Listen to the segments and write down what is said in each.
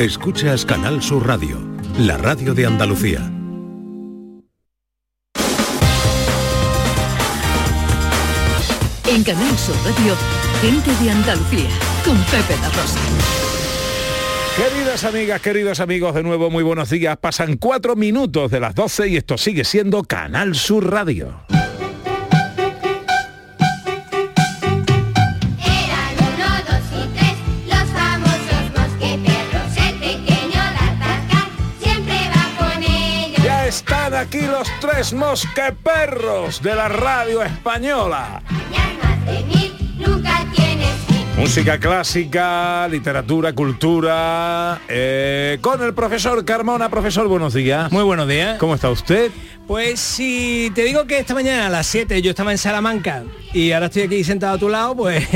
Escuchas Canal Sur Radio, la radio de Andalucía. En Canal Sur Radio, gente de Andalucía, con Pepe La Rosa. Queridas amigas, queridos amigos, de nuevo muy buenos días. Pasan cuatro minutos de las 12 y esto sigue siendo Canal Sur Radio. Los tres mosqueperros de la radio española. Música clásica, literatura, cultura. eh, con el profesor Carmona. Profesor, buenos días. Muy buenos días. ¿Cómo está usted? Pues si te digo que esta mañana a las 7 yo estaba en Salamanca y ahora estoy aquí sentado a tu lado, pues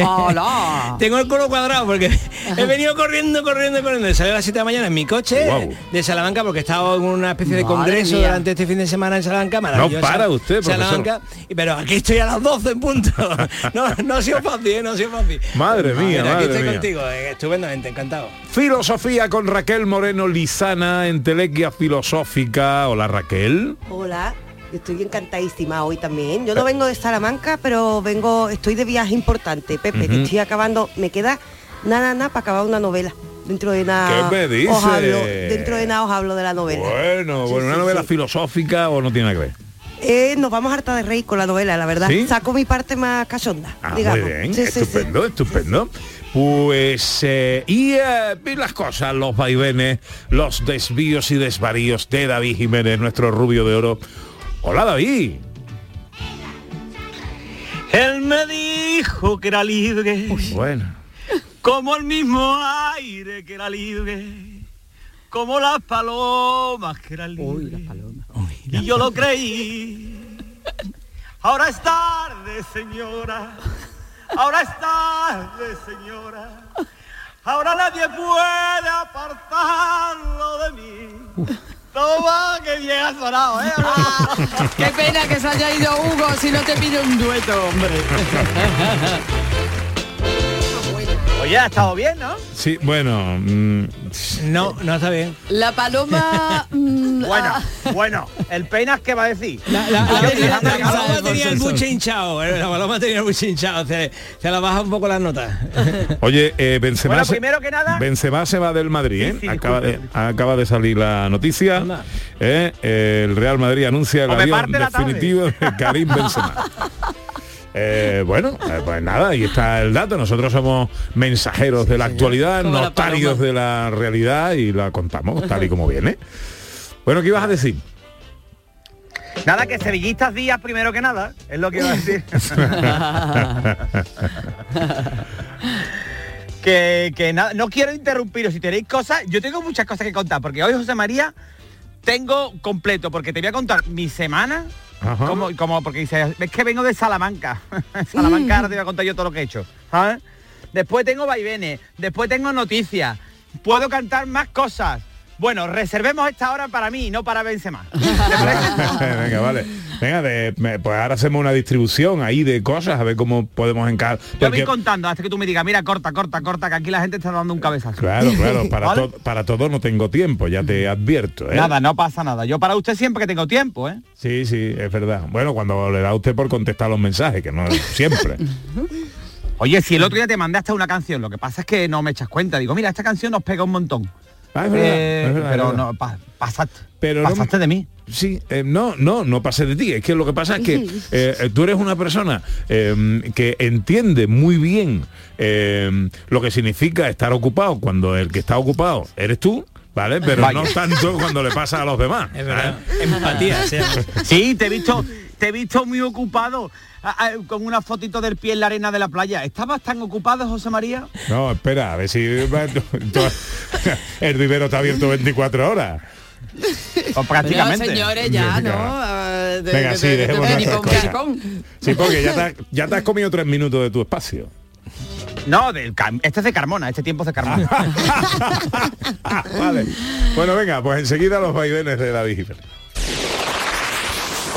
tengo el culo cuadrado porque he venido corriendo, corriendo, corriendo. Salí a las 7 de la mañana en mi coche de Salamanca porque he estado en una especie de Madre congreso mía. durante este fin de semana en Salamanca. maravillosa. para usted, profesor. Salamanca. Pero aquí estoy a las 12 en punto. No, no ha sido fácil, ¿eh? no ha sido fácil. Madre mía, Mira, aquí madre estoy mía. contigo, eh, estupendamente, encantado. Filosofía con Raquel Moreno Lizana, entelequia filosófica. Hola Raquel. Hola, estoy encantadísima hoy también. Yo no vengo de Salamanca, pero vengo, estoy de viaje importante, Pepe, que Ujú. estoy acabando, me queda nada, nada para acabar una novela. Dentro de nada. ¿Qué me dice? Os hablo, dentro de nada os hablo de la novela. Bueno, Sí, bueno, una sí, novela sí. filosófica o no tiene nada que ver. Eh, nos vamos a hartar de reír con la novela, la verdad. Saco mi parte más cachonda, Ah, digamos. muy bien, estupendo, estupendo. Pues, eh, y, eh, y las cosas, los vaivenes, los desvíos y desvaríos de David Jiménez, nuestro rubio de oro. Hola David. Él me dijo que era libre, Bueno. como el mismo aire que era libre, como las palomas que eran libres. Y yo lo creí. Ahora es tarde, señora. Ahora es tarde, señora. Ahora nadie puede apartarlo de mí. Toma, que bien ha sonado, ¿eh? Qué pena que se haya ido Hugo si no te pide un dueto, hombre. Oye, ha estado bien, ¿no? Sí, bueno, mm, No, no está bien. La paloma... mm, Bueno, ah, bueno, el peinas qué va a decir. La, la- la- Ah, la- paloma tenía el buche hinchado, eh, la paloma tenía el buche hinchado, se, se la baja un poco las notas. oye, eh, Benzema, Bueno, se- primero que nada- Benzema se va del Madrid, ¿eh? Sí, sí, acaba, de, acaba de salir la noticia. ¿eh? El Real Madrid anuncia el O definitivo de Karim Benzema. Eh, bueno, eh, pues nada, ahí está el dato. Nosotros somos mensajeros de la actualidad, Como notarios de la realidad y la contamos tal y como viene. Bueno, ¿qué ibas a decir? Nada, que sevillistas días primero que nada, es lo que iba a decir. que que nada, no quiero interrumpiros, si tenéis cosas, yo tengo muchas cosas que contar, porque hoy José María tengo completo, porque te voy a contar mi semana, Ajá. como, como porque dice, es que vengo de Salamanca. Salamanca ahora te voy a contar yo todo lo que he hecho. ¿sabes? Después tengo vaivenes, después tengo noticias, puedo cantar más cosas. Bueno, reservemos esta hora para mí, no para Benzema. ¿Te parece? Venga, vale. Venga, de- me- pues ahora hacemos una distribución ahí de cosas, a ver cómo podemos encar... Yo voy contando hasta que tú me digas, mira, corta, corta, corta, que aquí la gente está dando un cabezazo. Claro, claro, para, ¿Vale? to- para todo no tengo tiempo, ya te advierto. ¿eh? Nada, no pasa nada. Yo para usted siempre que tengo tiempo, ¿eh? Sí, sí, es verdad. Bueno, cuando le da a usted por contestar los mensajes, que no siempre. Oye, si el otro día te mandé hasta una canción, lo que pasa es que no me echas cuenta. Digo, mira, esta canción nos pega un montón. Ah, es verdad, Eh, es verdad, pero es verdad. no, pa- pasaste. Pero no- pasaste de mí. Sí, eh, no, no, no pase de ti. Es que lo que pasa es que eh, tú eres una persona eh, que entiende muy bien eh, lo que significa estar ocupado cuando el que está ocupado eres tú, ¿vale? Pero Vaya. no tanto cuando le pasa a los demás. Es verdad. Empatía. Sí, te he visto, te he visto muy ocupado con una fotito del pie en la arena de la playa. ¿Estabas tan ocupado, José María? No, espera, a ver si el vivero está abierto 24 horas. Pues Pero, prácticamente. señores, ya, ¿no? Ah, de- Venga, de- sí, de-. Sí, porque ya te, has- ya te has comido tres minutos de tu espacio. No, del este es de Carmona, este tiempo es de Carmona. vale. Bueno, venga, pues enseguida los vaivenes de David Jiménez.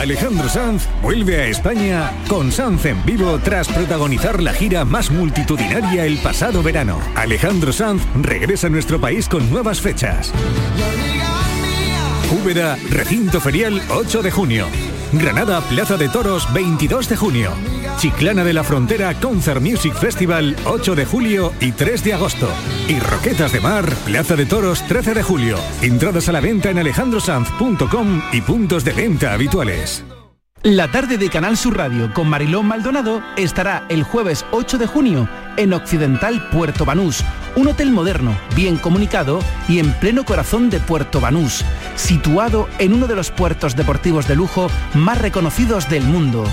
Alejandro Sanz vuelve a España con Sanz en vivo tras protagonizar la gira más multitudinaria el pasado verano. Alejandro Sanz regresa a nuestro país con nuevas fechas. Úbeda, recinto ferial 8 de junio. Granada, Plaza de Toros 22 de junio. Chiclana de la Frontera Concert Music Festival 8 de julio y 3 de agosto. Y Roquetas de Mar, Plaza de Toros 13 de julio. Entradas a la venta en alejandrosanz.com y puntos de venta habituales. La tarde de Canal Sur Radio con Marilón Maldonado estará el jueves 8 de junio en Occidental Puerto Banús, un hotel moderno, bien comunicado y en pleno corazón de Puerto Banús, situado en uno de los puertos deportivos de lujo más reconocidos del mundo.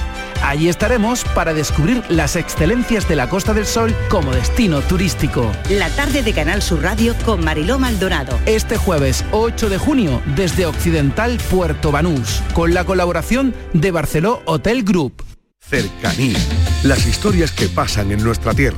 Allí estaremos para descubrir las excelencias de la Costa del Sol como destino turístico. La tarde de Canal Sur Radio con Mariló Maldonado. Este jueves 8 de junio desde Occidental Puerto Banús, con la colaboración de Barceló Hotel Group. Cercanía. Las historias que pasan en nuestra tierra.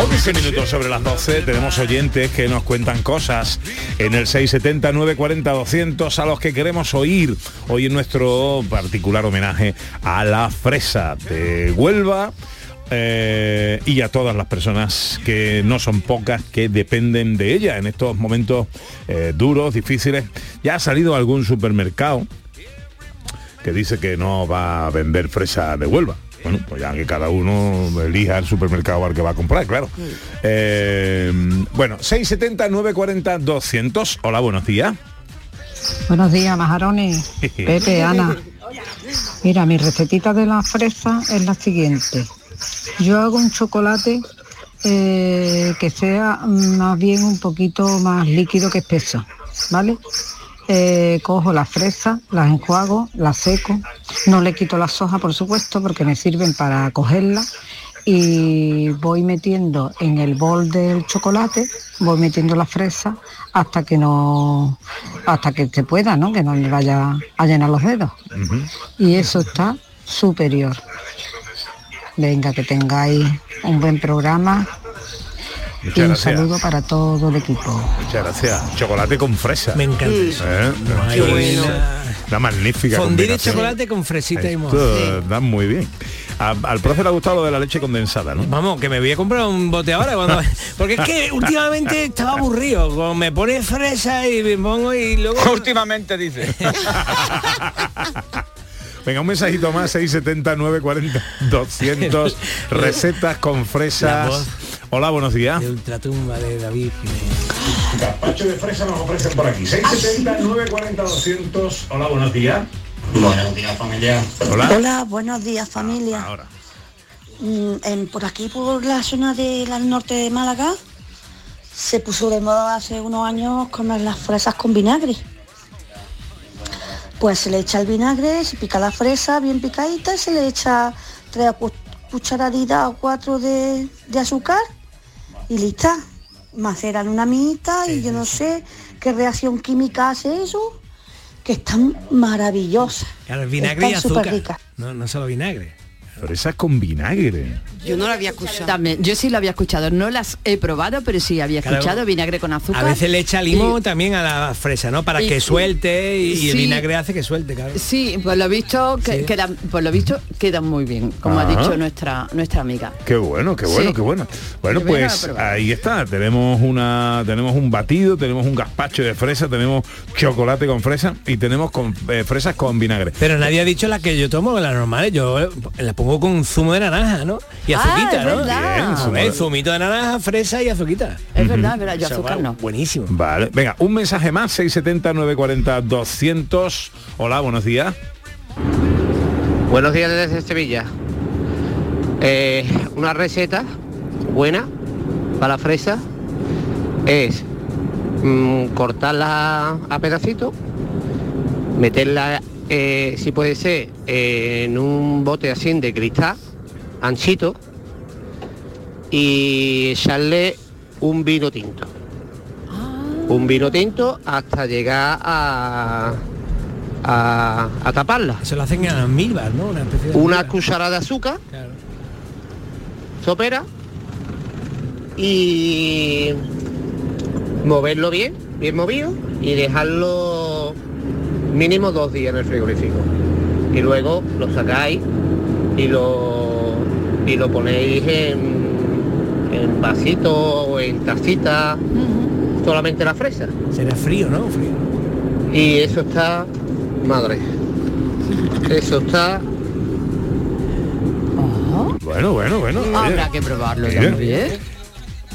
11 minutos sobre las 12 tenemos oyentes que nos cuentan cosas en el 670 940 200 a los que queremos oír hoy en nuestro particular homenaje a la fresa de Huelva eh, y a todas las personas que no son pocas que dependen de ella en estos momentos eh, duros, difíciles. Ya ha salido algún supermercado que dice que no va a vender fresa de Huelva. Bueno, pues ya que cada uno elija el supermercado al que va a comprar, claro. Eh, bueno, 670 940 200. Hola, buenos días. Buenos días, majarones. Pepe, Ana. Mira, mi recetita de la fresa es la siguiente. Yo hago un chocolate eh, que sea más bien un poquito más líquido que espeso, ¿vale? Eh, cojo las fresas, las enjuago, las seco, no le quito las hojas por supuesto porque me sirven para cogerlas y voy metiendo en el bol del chocolate, voy metiendo la fresa hasta que no, hasta que se pueda, ¿no? Que no le vaya a llenar los dedos. Y eso está superior. Venga, que tengáis un buen programa Muchas y un gracias. saludo para todo el equipo. Muchas gracias. Chocolate con fresa. Me encanta eso. ¿Eh? Qué bueno. Una magnífica Fondí de chocolate con fresita y moho. da muy bien. A- al profe le ha gustado lo de la leche condensada, ¿no? Vamos, que me voy a comprar un bote ahora cuando... Porque es que últimamente estaba aburrido. Como me pone fresa y me pongo y luego... Últimamente dice. Venga, un mensajito más, 670 940 200 recetas con fresas. Hola, buenos días. De ultratumba de David. Gazpacho de fresa nos ofrecen por aquí. 670 940 200. Hola, buenos días. Buenos días familia. Hola. Hola, buenos días familia. Ahora. Mm, en- por aquí, por la zona del norte de Málaga, se puso de moda hace unos años comer las fresas con vinagre. Pues se le echa el vinagre, se pica la fresa bien picadita y se le echa tres cu- cucharaditas o cuatro de, de azúcar y lista. Maceran una mitad y yo no sé qué reacción química hace eso, que están maravillosas. El vinagre y azúcar. No, no solo vinagre. Fresas con vinagre. Yo no lo había escuchado. También, yo sí lo había escuchado. No las he probado, pero sí había Claro. escuchado vinagre con azúcar. A veces le echa limón Y- también a la fresa, ¿no? Para y- que suelte y, y el Sí. vinagre hace que suelte, claro. Sí, por lo visto que- Sí. quedan, por lo visto quedan muy bien, como ha dicho nuestra nuestra amiga. Qué bueno, qué bueno, Sí. qué bueno. Bueno, pues ahí está. Tenemos una, tenemos un batido, tenemos un gazpacho de fresa, tenemos chocolate con fresa y tenemos con, eh, fresas con vinagre. Pero nadie ha dicho la que yo tomo, las normales. Yo eh, pongo pongo con zumo de naranja, ¿no? Y Ah, azuquita, es ¿no? verdad. Bien, zumo de- zumito de naranja, fresa y azuquita. Es verdad, es verdad, yo azúcar va no. Buenísimo. Vale, venga, un mensaje más, 670 940 200. Hola, buenos días. Buenos días desde Sevilla. Eh, una receta buena para la fresa es mm, cortarla a pedacitos, meterla, eh, si puede ser, eh, en un bote así de cristal, anchito, y echarle un vino tinto. Un vino tinto hasta llegar a, a, a taparla. Se lo hacen en almíbar, ¿no? Una especie de Una cucharada de azúcar, Claro. sopera y moverlo bien, bien movido y dejarlo mínimo dos días en el frigorífico. Y luego lo sacáis y lo, y lo ponéis en, en vasito o en tacita, solamente la fresa. Será frío, ¿no? Frío. Y eso está, madre, eso está Bueno, bueno, bueno. Habrá oye. que probarlo también.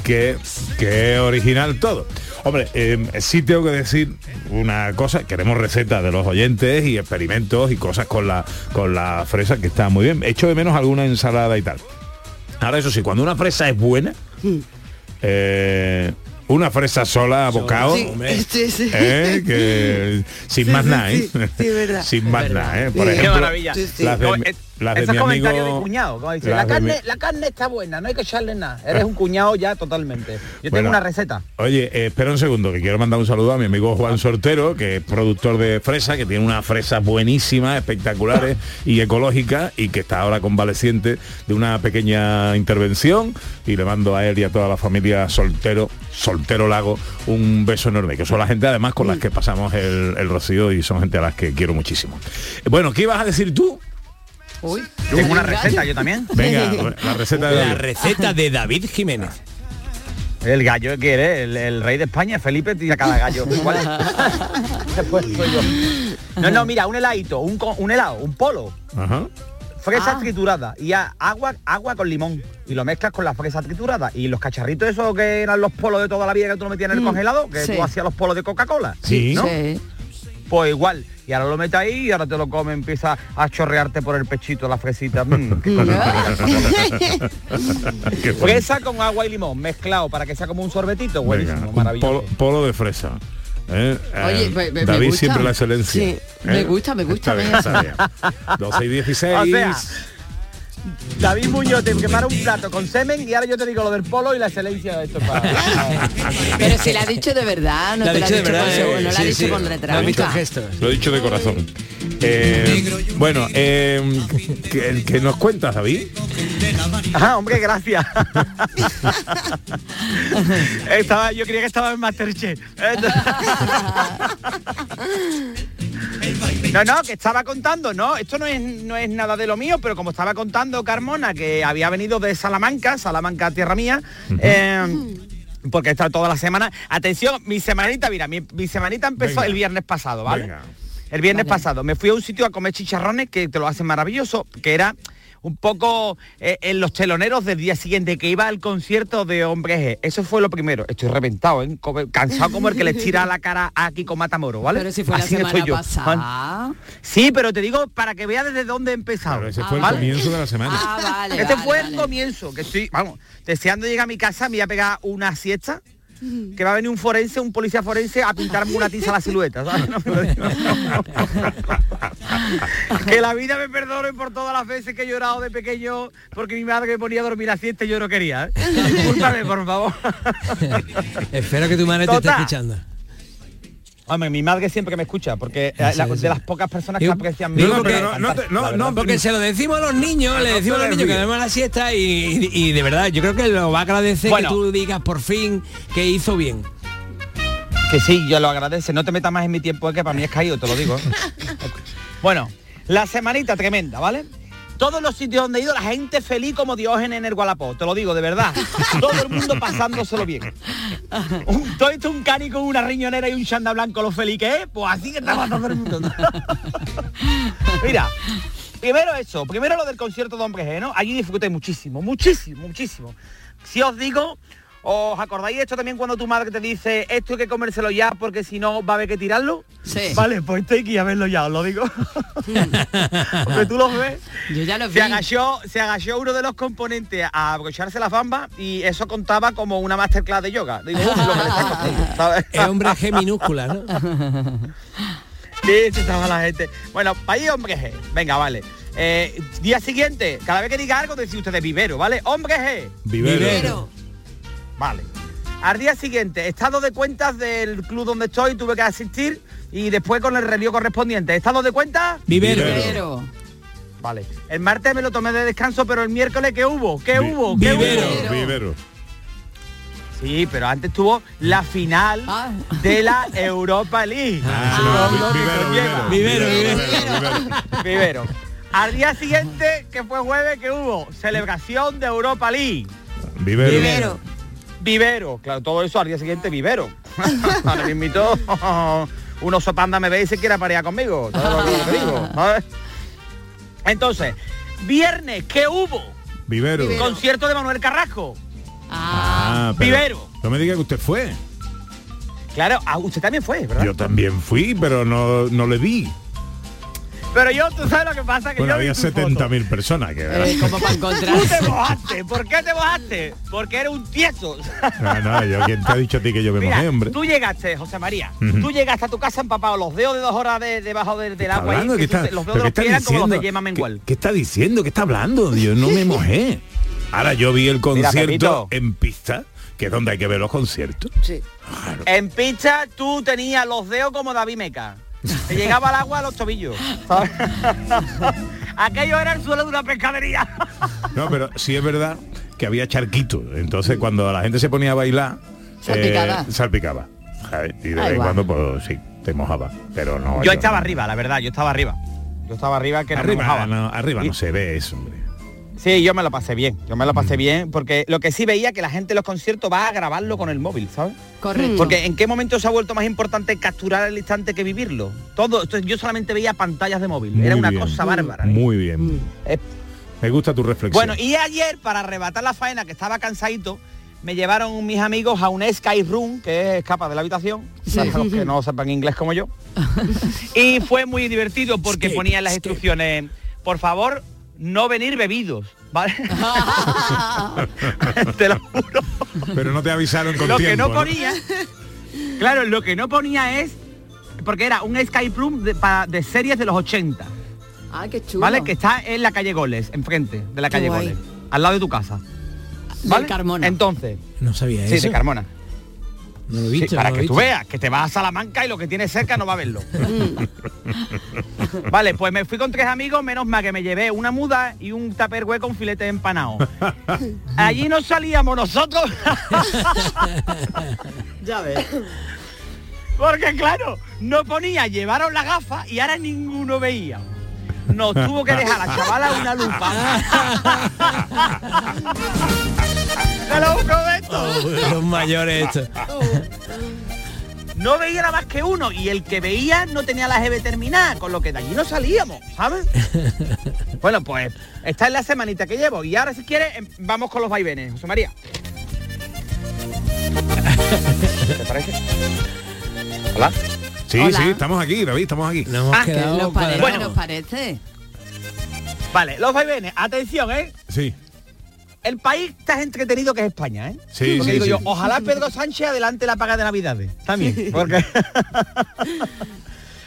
Qué, qué original todo. Hombre, eh, sí tengo que decir una cosa, queremos recetas de los oyentes y experimentos y cosas con la con la fresa que está muy bien. Echo de menos alguna ensalada y tal. Ahora eso sí, cuando una fresa es buena, eh, una fresa sola, bocado, Sí, sí, sí. eh, que sin Sí, más sí, nada, ¿eh? sí, sí, es verdad. sin más nada, ¿eh? Por Sí. Qué ejemplo, maravilla. Sí, sí. las de, No, mi- eh, las de Ese mi comentario amigo- de cuñado, como dice, la mi- carne, la carne está buena, no hay que echarle nada. Eres un cuñado ya totalmente. Yo tengo una receta. Oye, eh, espera un segundo, que quiero mandar un saludo a mi amigo Juan Sortero, que es productor de fresa, que tiene unas fresas buenísimas, espectaculares y ecológicas, y que está ahora convaleciente de una pequeña intervención. Y le mando a él y a toda la familia soltero, soltero lago, un beso enorme, que son la gente además con las que pasamos el, el rocío y son gente a las que quiero muchísimo. Bueno, ¿qué ibas a decir tú? Uy. Tengo una receta yo también. Venga, la receta de La David. receta de David Jiménez. El gallo que eres, el, el rey de España, Felipe, tira cada gallo. igual. Después soy yo. No, no, mira, un heladito, un, helado, un polo, Ajá. fresa Ah. triturada y a- agua, agua con limón. Y lo mezclas con la fresa triturada. Y los cacharritos esos que eran los polos de toda la vida que tú lo metías en el Mm, congelado, que sí. tú hacías los polos de Coca-Cola. Sí. ¿no? Sí. Pues igual. Y ahora lo metes ahí y ahora te lo comes, empieza a chorrearte por el pechito la fresita. Mm. Fresa con agua y limón mezclado para que sea como un sorbetito. Buenísimo, Venga, un maravilloso. polo, polo de fresa. ¿eh? Oye, Eh, me- me- me David gusta. siempre la excelencia. Sí, me ¿eh? gusta, me gusta, Está bien, me- está bien. 12 y 16. O sea, David Muñoz te prepara un plato con semen y ahora yo te digo lo del polo y la excelencia de esto. Para, Pero si la ha dicho de verdad, no La ha te la ha dicho de dicho verdad, con, eh, no la ha sí, dicho sí. con gestos. Lo he dicho de corazón. Eh, bueno, eh, ¿qué, qué nos cuentas, David? Ah, hombre, gracias. estaba, yo creía que estaba en Masterchef. No, no, que estaba contando, no, esto no es, no es nada de lo mío, pero como estaba contando Carmona, que había venido de Salamanca, Salamanca, tierra mía, eh, porque está toda la semana. Atención, mi semanita, mira, mi, mi semanita empezó Venga. el viernes pasado, ¿vale? Venga. El viernes pasado me fui a un sitio a comer chicharrones que te lo hacen maravilloso, que era un poco eh, en los teloneros del día siguiente, que iba al concierto de Hombres G. Eso fue lo primero. Estoy reventado, ¿eh? Cansado como el que le tira la cara a Kiko Matamoro, ¿vale? Pero si fue Así la estoy semana yo. pasada. Sí, pero te digo para que veas desde dónde he empezado. Claro, ese fue el ¿vale? comienzo de la semana. Ah, vale. Este vale, fue vale. el comienzo, que estoy, vamos, deseando llegar a mi casa, me voy a pegar una siesta, que va a venir un forense, un policía forense a pintarme una tiza a la silueta, que la vida me perdone por todas las veces que he llorado de pequeño porque mi madre me ponía a dormir a siesta y yo no quería. ¿eh? Discúlpame, por favor. Espero que tu madre te esté escuchando. Hombre, mi madre siempre me escucha, porque Sí, es la- sí, sí. de las pocas personas que aprecian mi porque- no te- no, no, verdad. Porque se lo decimos a los niños, le no decimos a los niños que demos la siesta y, de verdad, yo creo que lo va a agradecer Bueno. que tú digas por fin que hizo bien. Que sí, yo lo agradece. No te metas más en mi tiempo, que para mí es caído, te lo digo. bueno, la semanita tremenda, ¿vale? Todos los sitios donde he ido, la gente feliz como Diógenes en el Gualapó, te lo digo, de verdad. Todo el mundo pasándoselo bien. Todo esto un cani con una riñonera y un chanda blanco, lo feliz que es, pues así que estaba todo el mundo. Mira, primero eso, primero lo del concierto de Hombre G, ¿no? Allí disfruté muchísimo, muchísimo, muchísimo. Si os digo, ¿os acordáis esto también cuando tu madre te dice esto hay que comérselo ya porque si no va a haber que tirarlo? Sí. Vale, pues esto hay que ir a verlo ya, os lo digo. porque tú lo ves. Yo ya lo vi. Se agachó, se agachó uno de los componentes a abrocharse la bamba y eso contaba como una masterclass de yoga. Digo, "Uf, lo que le está costando", ¿sabes? Es hombre G minúscula, ¿no? Sí, sí, estaba la gente. Bueno, país hombre G. Venga, vale. Eh, día siguiente, cada vez que diga algo, decís ustedes vivero, ¿vale? Hombre G. Vivero. Vale. Al día siguiente, estado de cuentas del club donde estoy, tuve que asistir y después con el relevo correspondiente. ¿Estado de cuentas? Vivero. Pero, Vale. El martes me lo tomé de descanso, pero el miércoles, ¿qué hubo? ¿Qué hubo? ¿Qué Vivero. hubo? Vivero. Sí, pero antes tuvo la final Ah. de la Europa League. Ah, vivero. Vivero, vivero. vivero. Vivero. Al día siguiente, que fue jueves, que hubo celebración de Europa League. Vivero. Vivero. Claro, todo eso al día siguiente vivero. Ahora me invitó un oso panda me ve y se quiere parear conmigo. Todo lo que digo, ¿sabes? Entonces, viernes, ¿qué hubo? Vivero. Concierto de Manuel Carrasco. Ah, pero Vivero. No me diga que usted fue. Claro, ah, usted también fue, ¿verdad? Yo también fui, pero no, no le vi. Pero yo, tú sabes lo que pasa, que Bueno, yo había tu foto. 70.000 personas que eh, como para Tú te encontrarse. mojaste. ¿Por qué te mojaste? Porque eres un tieso. No, no, yo quién te ha dicho a ti que yo me Mira, mojé, hombre. tú llegaste, José María. Ujú. Tú llegaste a tu casa empapado, los dedos de dos horas de- debajo de- del ¿Está agua. ahí, hablando? que ¿Qué está- tú- los dedos de qué los está pies eran como los de diciendo? Yema ¿Qué- Mengual. ¿Qué, está diciendo? ¿Qué está hablando? Yo no me mojé. Ahora yo vi el concierto en pista, que es donde hay que ver los conciertos. Sí. En pista tú tenías los dedos como David Meca. Te llegaba el agua a los tobillos. Aquello era el suelo de una pescadería. No, pero sí es verdad que había charquitos. Entonces cuando la gente se ponía a bailar, Salpicaba. eh, salpicaba. Y de vez en cuando, pues sí, te mojaba. Pero no. Yo estaba arriba, la verdad, yo estaba arriba. Yo estaba arriba que no me Arriba, mojaba. no, arriba Y- no se ve eso, hombre. Sí, yo me lo pasé bien, yo me lo Mm. pasé bien, porque lo que sí veía que la gente en los conciertos va a grabarlo con el móvil, ¿sabes? Correcto. Porque en qué momento se ha vuelto más importante capturar el instante que vivirlo. Todo, esto, yo solamente veía pantallas de móvil, era una bien. cosa bárbara. Muy bien. Eh, Me gusta tu reflexión. Bueno, y ayer, para arrebatar la faena, que estaba cansadito, me llevaron mis amigos a un Sky Room, que es escapa de la habitación, para los que no sepan inglés como yo. y fue muy divertido porque Escape, ponían las instrucciones, por favor, no venir bebidos, ¿vale? Te lo juro. Pero no te avisaron con lo tiempo. que no ¿no? ponía, claro, lo que no ponía es, porque era un Sky Room de, para- de series de los 80. Ah, qué chulo. ¿Vale? Que está en la calle Goles, enfrente de la calle. Goles, al lado de tu casa. ¿Vale? Carmona. Entonces, No sabía sí, eso. de Carmona. No lo he Sí, visto. para no lo que he tú visto. veas, que te vas a Salamanca y lo que tienes cerca no va a verlo. vale, pues me fui con tres amigos, menos mal que me llevé una muda y un tupperware con filete empanado. Allí no salíamos nosotros. Ya ves. Porque claro, no ponía, llevaron la gafa y ahora ninguno veía. Nos tuvo que dejar la chavala una lupa. ¡Te lo prometo! Oh, los mayores estos. No veía nada más que uno y el que veía no tenía la GB terminada, con lo que de allí no salíamos, ¿sabes? bueno, pues esta es la semanita que llevo y ahora si quieres em, vamos con los vaivenes, José María. ¿Te parece? Hola. Sí, Hola. sí, estamos aquí, David, estamos aquí. Nos hemos Ah, que quedado ¿Nos parece? cuadrados. ¿Nos parece? Vale, los vaivenes, atención, ¿eh? Sí, El país tan entretenido que es España, ¿eh? sí, Porque sí. digo sí. yo, ojalá Pedro Sánchez adelante la paga de Navidades. También. Porque.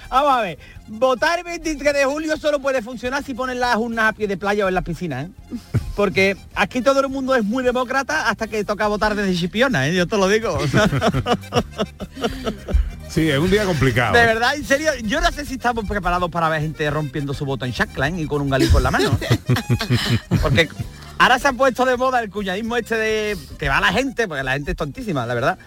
Vamos a ver. Votar el 23 de julio solo puede funcionar si ponen las urnas a pie de playa o en las piscinas, ¿eh? Porque aquí todo el mundo es muy demócrata hasta que toca votar desde Chipiona, ¿eh? Yo te lo digo. Sí, es un día complicado. De verdad, en serio, yo no sé si estamos preparados para ver gente rompiendo su voto en Shackline y con un galipo en la mano. Porque ahora se ha puesto de moda el cuñadismo este de que va la gente, porque la gente es tontísima, la verdad.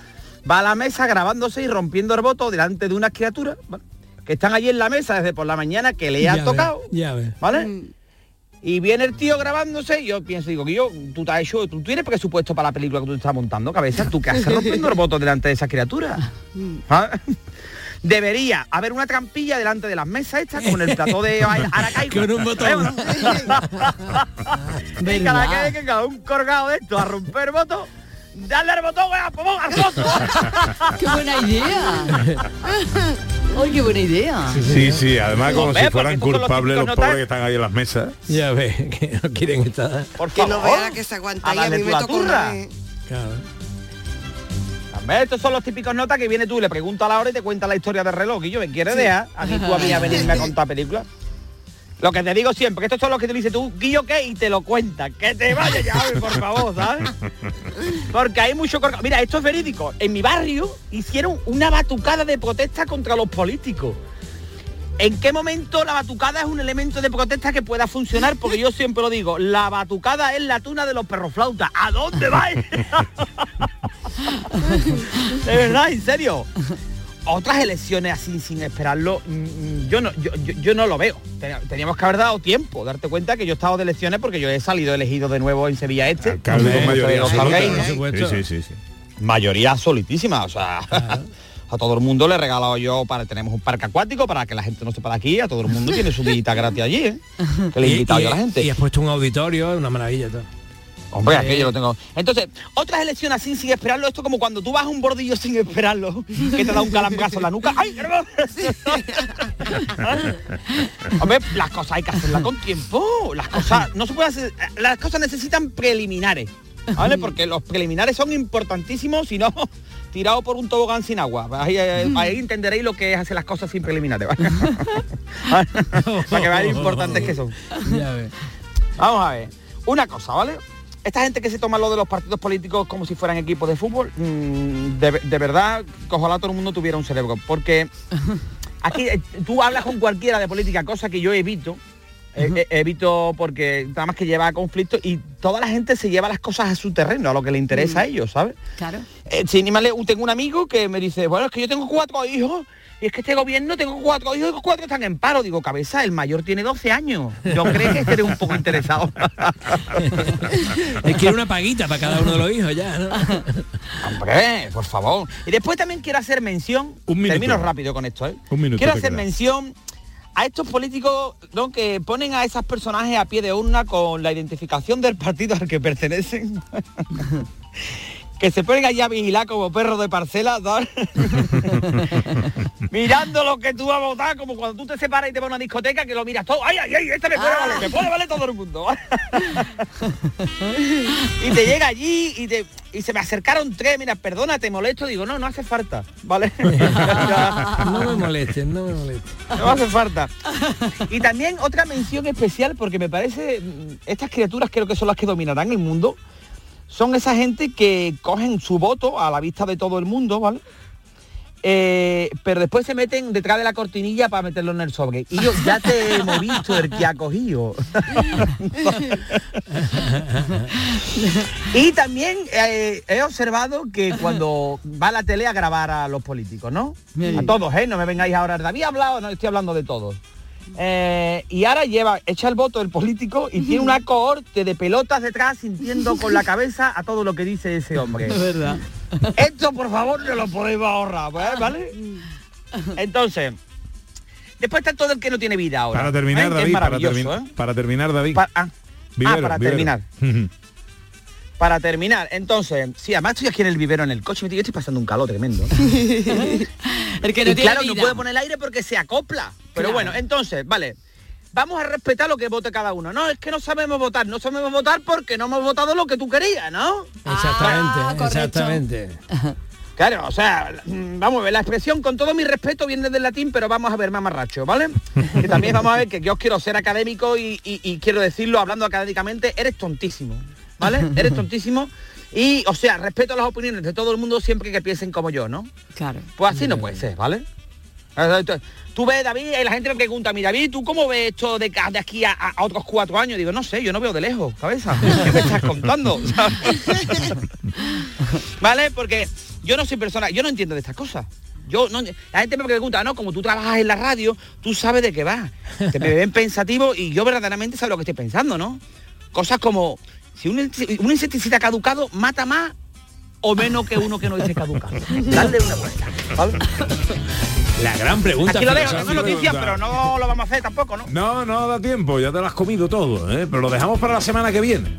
Va a la mesa grabándose y rompiendo el voto delante de unas criaturas ¿vale? que están allí en la mesa desde por la mañana que le Ya han ves, tocado, Ya ves. ¿vale? Y viene el tío grabándose y yo pienso, digo, que yo, tú te has hecho, tú tienes presupuesto para la película que tú estás montando, cabeza, tú que haces rompiendo el voto delante de esas criaturas. ¿Ah? debería haber una trampilla delante de las mesas estas, como en el plató de Aracaico. Con un botón. y cada vez que venga un colgado de esto a romper botón, dale al botón, pomón, al botón. ¡Qué buena idea! ¡Ay, qué buena idea! Sí, sí, además como si fueran porque culpables los pobres que están ahí en las mesas. Ya ves, que no quieren estar. Por Que no vea que se aguanta a y a mí me tocó turra. una vez. Claro. Estos son los típicos notas que viene tú, y le pregunta a la hora y te cuenta la historia del reloj. Y yo me quiere dejar a mí tú a mí a venirme a contar películas. Lo que te digo siempre, que estos son los que te dice tú, Guillo, ¿qué? Y te lo cuenta. Que te vaya ya, por favor, ¿sabes? Porque hay mucho... corca- Mira, esto es verídico. En mi barrio hicieron una batucada de protesta contra los políticos. ¿En qué momento la batucada es un elemento de protesta que pueda funcionar? Porque yo siempre lo digo, la batucada es la tuna de los perroflautas. ¿A dónde vais? de verdad, en serio. Otras elecciones así sin esperarlo, mm, mm, yo no, yo, yo- yo no lo veo. Ten- Teníamos que haber dado tiempo, darte cuenta que yo he estado de elecciones porque yo he salido elegido de nuevo en Sevilla Este. Alcalde con mayoría absoluta. ¿eh? sí, sí, sí. Mayoría absolutísima, o sea, a todo el mundo le he regalado yo para tenemos un parque acuático para que la gente no sepa de aquí, a todo el mundo tiene su visita gratis allí, ¿eh? que le he invitado y- yo a la gente. Y has puesto un auditorio, una maravilla todo. Hombre, Eh, aquello lo tengo. Entonces, otras elecciones así sin esperarlo, esto como cuando tú vas a un bordillo sin esperarlo, que te da un calambrazo en la nuca. ¡Ay! Hombre, las cosas hay que hacerlas con tiempo. Las cosas no se puede hacer. Las cosas necesitan preliminares. ¿Vale? Porque los preliminares son importantísimos, si no, tirado por un tobogán sin agua. Ahí, ahí- ahí entenderéis lo que es hacer las cosas sin preliminares. ¿vale? Para que veáis importantes que son. Vamos a ver. Una cosa, ¿vale? Esta gente que se toma lo de los partidos políticos como si fueran equipos de fútbol, mm, de, de verdad, que ojalá todo el mundo tuviera un cerebro. Porque aquí eh, tú hablas con cualquiera de política, cosa que yo evito. Eh, eh, evito porque nada más que lleva a conflictos y toda la gente se lleva las cosas a su terreno, a lo que le interesa a ellos, ¿sabes? Claro. Eh, sin ni más le- tengo un amigo que me dice, bueno, es que yo tengo cuatro hijos y es que este gobierno tengo cuatro hijos y cuatro están en paro. Digo, cabeza, el mayor tiene 12 años. Yo creo que eres un poco interesado. Es que una paguita para cada uno de los hijos ya, ¿no? Hombre, por favor. Y después también quiero hacer mención, minuto. termino rápido con esto, ¿eh? Un minuto quiero hacer queda. mención a estos políticos ¿no? que ponen a esos personajes a pie de urna con la identificación del partido al que pertenecen. que se ponen allá a vigilar como perros de parcela, mirando lo que tú vas a votar, como cuando tú te separas y te vas a una discoteca que lo miras todo, ay, ay, ay, este me puede valer, me puede valer todo el mundo. y te llega allí y te y se me acercaron tres, mira, perdona, te molesto, digo, no, no hace falta, ¿vale? No me molesten, no me molesten. no hace falta. Y también otra mención especial, porque me parece, mm, estas criaturas creo que son las que dominarán el mundo, son esa gente que cogen su voto a la vista de todo el mundo, ¿vale? Eh, pero después se meten detrás de la cortinilla para meterlo en el sobre. Y yo ya te hemos visto el que ha cogido. y también eh, he observado que cuando va a la tele a grabar a los políticos, ¿no? A todos, ¿eh? No me vengáis ahora, David ha hablado, no estoy hablando de todos. Eh, y ahora lleva, echa el voto el político y tiene una cohorte de pelotas detrás sintiendo con la cabeza a todo lo que dice ese hombre. Es verdad. Esto, por favor, no lo podemos ahorrar, ¿vale? ¿vale? Entonces, después está todo el que no tiene vida ahora. Para terminar, ¿eh? David, para, maravilloso, terminar ¿eh? para terminar, David. Pa- ah, Vivero, para vivero. terminar. Para terminar, entonces, sí, además estoy aquí en el vivero en el coche, me estoy pasando un calor tremendo. El que no y tiene claro, no puede poner el aire porque se acopla. Pero Claro. bueno, entonces, vale. Vamos a respetar lo que vote cada uno. No, es que no sabemos votar. No sabemos votar porque no hemos votado lo que tú querías, ¿no? Exactamente, exactamente. Claro, o sea, mm, vamos a ver, la expresión con todo mi respeto viene del latín, pero vamos a ver mamarracho, ¿vale? Que también vamos a ver que yo quiero ser académico y, y- y quiero decirlo hablando académicamente, eres tontísimo, ¿vale? Eres tontísimo. Y, o sea, respeto las opiniones de todo el mundo siempre que piensen como yo, ¿no? Claro. Pues así no puede ser, ¿vale? Tú ves, David, y la gente me pregunta, mira, David, ¿tú cómo ves esto de, de aquí a, a otros cuatro años? Digo, no sé, yo no veo de lejos, cabeza. ¿Qué me estás contando? ¿Vale? Porque yo no soy persona, yo no entiendo de estas cosas. Yo no, la gente me pregunta, no, como tú trabajas en la radio, tú sabes de qué va. Te me ven pensativo y yo verdaderamente sé lo que estoy pensando, ¿no? Cosas como, si un, un insecticida caducado mata más o menos que uno que no dice caducado. Dale una vuelta. ¿vale? La gran pregunta. Aquí lo dejo, tengo noticias, pero no lo vamos a hacer tampoco, ¿no? No, no da tiempo, ya te lo has comido todo, ¿eh? pero lo dejamos para la semana que viene.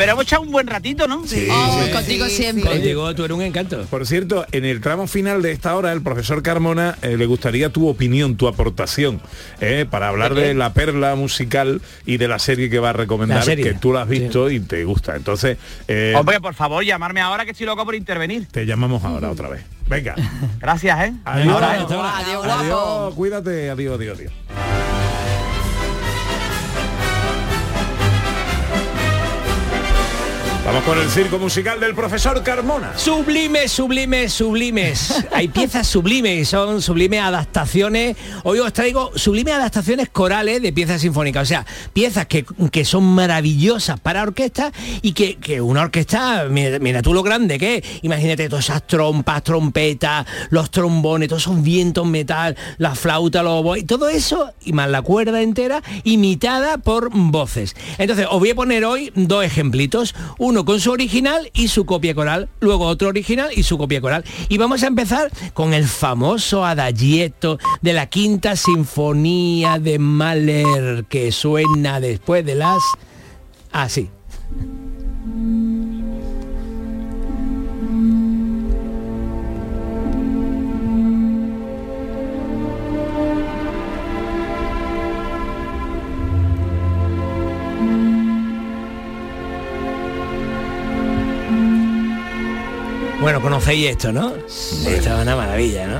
Pero hemos echado un buen ratito, ¿no? Sí, Oh, sí. contigo siempre. Contigo tú eres un encanto. Por cierto, en el tramo final de esta hora, el profesor Carmona eh, le gustaría tu opinión, tu aportación, eh, para hablar ¿De la perla musical y de la serie que va a recomendar, que tú la has visto y te gusta. Entonces, eh, Hombre, por favor, llamarme ahora que estoy loco por intervenir. te llamamos ahora otra vez. Venga. Gracias, ¿eh? Adiós. Ahora. Adiós, guapo. Adiós, cuídate, adiós, adiós, adiós. Vamos con el circo musical del profesor Carmona. Sublimes, sublimes, sublimes. Hay piezas sublimes y son sublimes adaptaciones. Hoy os traigo sublimes adaptaciones corales de piezas sinfónicas. O sea, piezas que, que son maravillosas para orquesta y que, que una orquesta, mira, mira tú lo grande que es. Imagínate todas esas trompas, trompetas, los trombones, todos esos vientos metal, la flauta, los oboes, todo eso y más la cuerda entera imitada por voces. Entonces, os voy a poner hoy dos ejemplitos. Uno con su original y su copia coral, luego otro original y su copia coral. Y vamos a empezar con el famoso adagietto de la quinta sinfonía de Mahler que suena después de las... Así. Bueno, conocéis esto, ¿no? Esto es una maravilla, ¿no?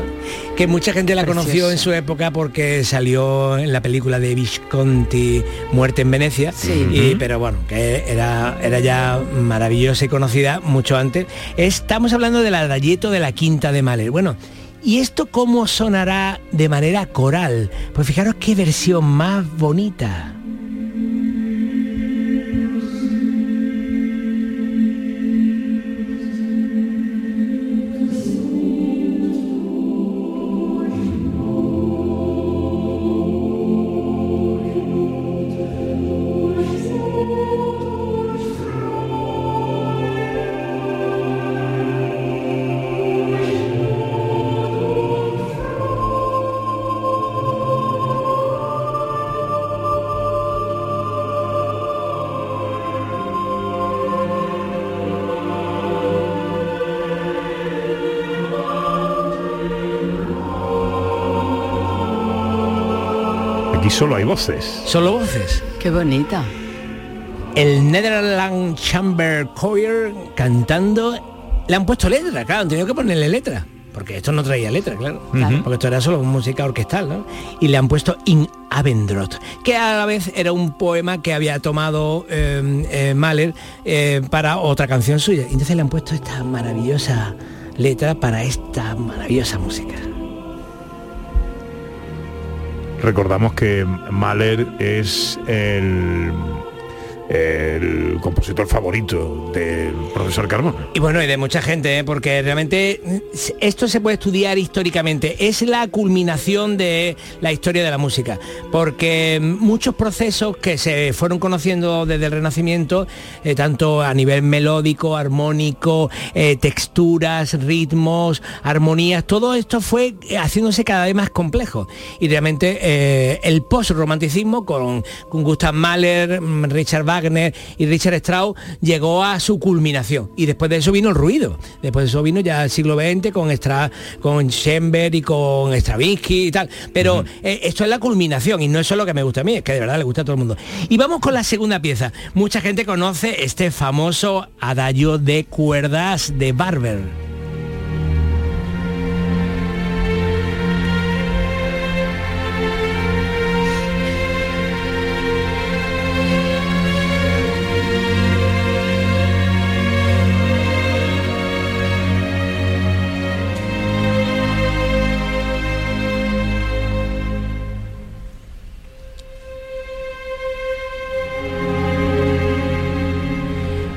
Que mucha gente la conoció en su época porque salió en la película de Visconti, Muerte en Venecia, y, pero bueno, que era, era ya maravillosa y conocida mucho antes. Estamos hablando del adagietto de la quinta de Mahler. Bueno, ¿y esto cómo sonará de manera coral? Pues fijaros qué versión más bonita. Solo hay voces. Solo voces. Qué bonita. el Netherland Chamber Choir cantando. Le han puesto letra, claro, han tenido que ponerle letra. Porque esto no traía letra, claro. Porque esto era solo música orquestal, ¿no? Y le han puesto In Abendroth, que a la vez era un poema que había tomado eh, eh, Mahler eh, para otra canción suya. Y entonces le han puesto esta maravillosa letra para esta maravillosa música. Recordamos que Mahler es el, el compositor favorito del profesor Carmona. Y bueno, y de mucha gente, ¿eh? porque realmente mm, esto se puede estudiar históricamente. Es la culminación de la historia de la música, porque muchos procesos que se fueron conociendo desde el Renacimiento, eh, tanto a nivel melódico, armónico, eh, texturas, ritmos, armonías, todo esto fue eh, haciéndose cada vez más complejo. Y realmente eh, el post-romanticismo con, con Gustav Mahler, mm, Richard Wagner y Richard Strauss llegó a su culminación. Y después de eso vino el ruido. Después de eso vino ya el siglo XX con, Stra con Schoenberg y con Stravinsky y tal. Pero eh, esto es la culminación y no es lo que me gusta a mí, es que de verdad le gusta a todo el mundo. Y vamos con la segunda pieza. Mucha gente conoce este famoso adagio de cuerdas de Barber.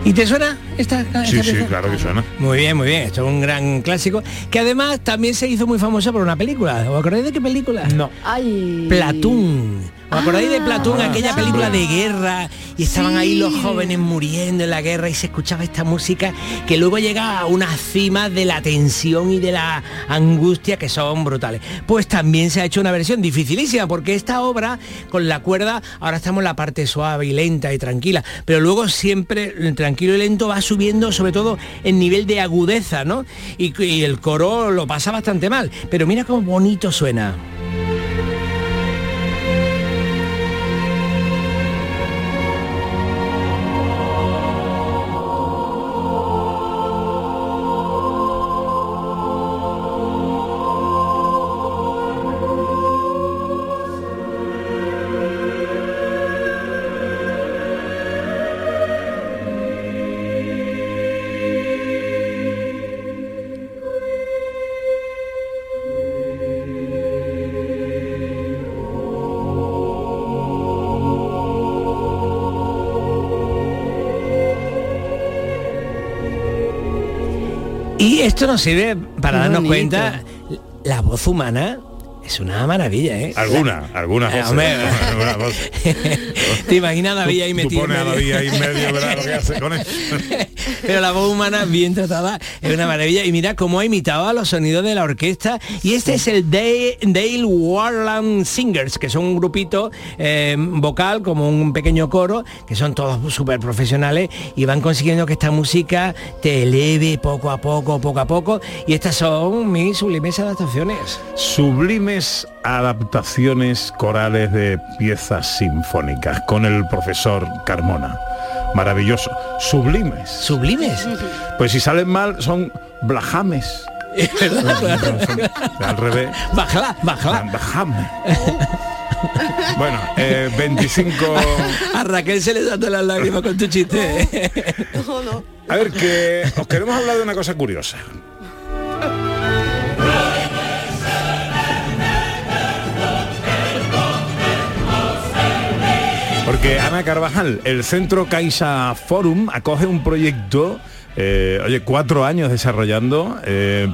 ¿Y te suena esta, esta Sí, sí, claro que suena. Muy bien, muy bien. Esto es un gran clásico que además también se hizo muy famoso por una película. ¿Os acordáis de qué película? No. Ay. Platón. ¿Os acordáis de Platón, Ah, aquella película de guerra? Y estaban ahí los jóvenes muriendo en la guerra y se escuchaba esta música que luego llega a unas cimas de la tensión y de la angustia que son brutales. Pues también se ha hecho una versión dificilísima porque esta obra con la cuerda, ahora estamos en la parte suave y lenta y tranquila, pero luego siempre el tranquilo y lento va subiendo sobre todo en nivel de agudeza, ¿no? Y, y el coro lo pasa bastante mal, pero mira cómo bonito suena. Esto nos sirve para Qué darnos bonito. cuenta, la voz humana es una maravilla, ¿eh? Alguna, algunas Eh, voces. hombre. algunas voces. ¿Te imaginas a David ahí Tú metido? pones a David ahí en medio, verás lo que hace con eso. Pero la voz humana bien tratada es una maravilla. Y mira cómo ha imitado a los sonidos de la orquesta. Y este es el Dale, Dale Warland Singers, que son un grupito eh, vocal, como un pequeño coro, que son todos súper profesionales y van consiguiendo que esta música te eleve poco a poco, poco a poco. Y estas son mis sublimes adaptaciones. Sublimes adaptaciones corales de piezas sinfónicas con el profesor Carmona. Maravilloso. Sublimes. ¿Sublimes? Pues si salen mal son blajames. Al revés. Bajala, bajala. Bajame. Bueno, eh, 25... A Raquel se le saltan las lágrimas con tu chiste. A ver, que os queremos hablar de una cosa curiosa. Porque Ana Carvajal, el Centro Caixa Forum acoge un proyecto, eh, oye, cuatro años desarrollando, eh,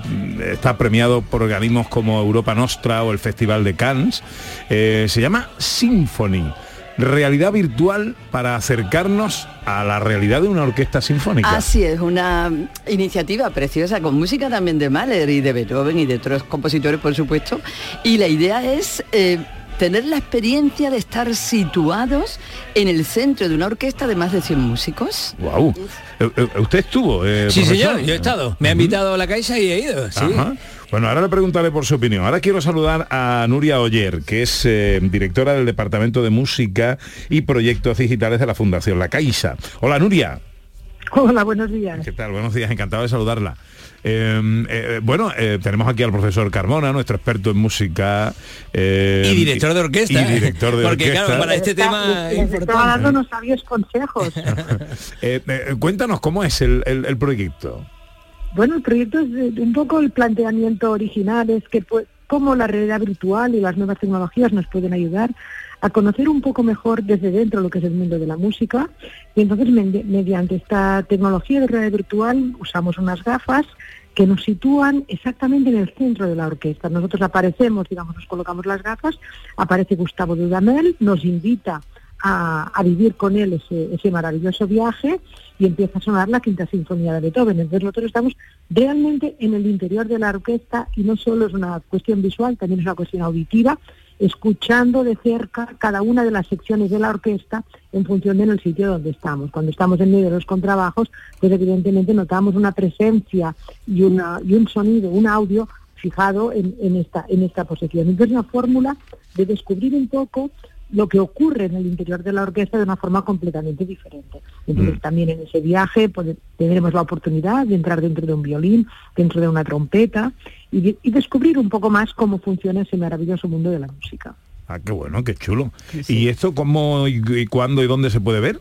está premiado por organismos como Europa Nostra o el Festival de Cannes, eh, se llama Symphony, realidad virtual para acercarnos a la realidad de una orquesta sinfónica. Así es, una iniciativa preciosa con música también de Mahler y de Beethoven y de otros compositores, por supuesto. Y la idea es tener la experiencia de estar situados en el centro de una orquesta de más de 100 músicos. Wow. ¿Usted estuvo? eh, Sí, profesor? señor, yo he estado. Me ha invitado a la Caixa y he ido. Sí. Ajá. Bueno, ahora le preguntaré por su opinión. Ahora quiero saludar a Nuria Oyer, que es eh, directora del Departamento de Música y Proyectos Digitales de la Fundación La Caixa. Hola, Nuria. Hola, buenos días. ¿Qué tal? Buenos días, encantado de saludarla. Eh, eh, bueno, eh, tenemos aquí al profesor Carmona, nuestro experto en música. eh, Y director de orquesta. Y director de Porque, orquesta. claro, para este Está- tema les estaba dando unos sabios consejos. Eh, eh, cuéntanos cómo es el, el- el proyecto. Bueno, el proyecto es un poco el planteamiento original, es que pues, cómo la realidad virtual y las nuevas tecnologías nos pueden ayudar a conocer un poco mejor desde dentro lo que es el mundo de la música. Y entonces medi- mediante esta tecnología de realidad virtual usamos unas gafas que nos sitúan exactamente en el centro de la orquesta. Nosotros aparecemos, digamos, nos colocamos las gafas, aparece Gustavo Dudamel, nos invita a, vivir con él ese, maravilloso viaje y empieza a sonar la quinta sinfonía de Beethoven. Entonces nosotros estamos realmente en el interior de la orquesta y no solo es una cuestión visual, también es una cuestión auditiva, escuchando de cerca cada una de las secciones de la orquesta en función del sitio donde estamos. Cuando estamos en medio de los contrabajos, pues evidentemente notamos una presencia y, una, y un sonido, un audio fijado en, en esta, en esta posición. Entonces una fórmula de descubrir un poco lo que ocurre en el interior de la orquesta de una forma completamente diferente. Entonces también en ese viaje pues, tendremos la oportunidad de entrar dentro de un violín, dentro de una trompeta y, de- y descubrir un poco más cómo funciona ese maravilloso mundo de la música. Ah, qué bueno, qué chulo. ¿Y esto cómo y, y cuándo y dónde se puede ver?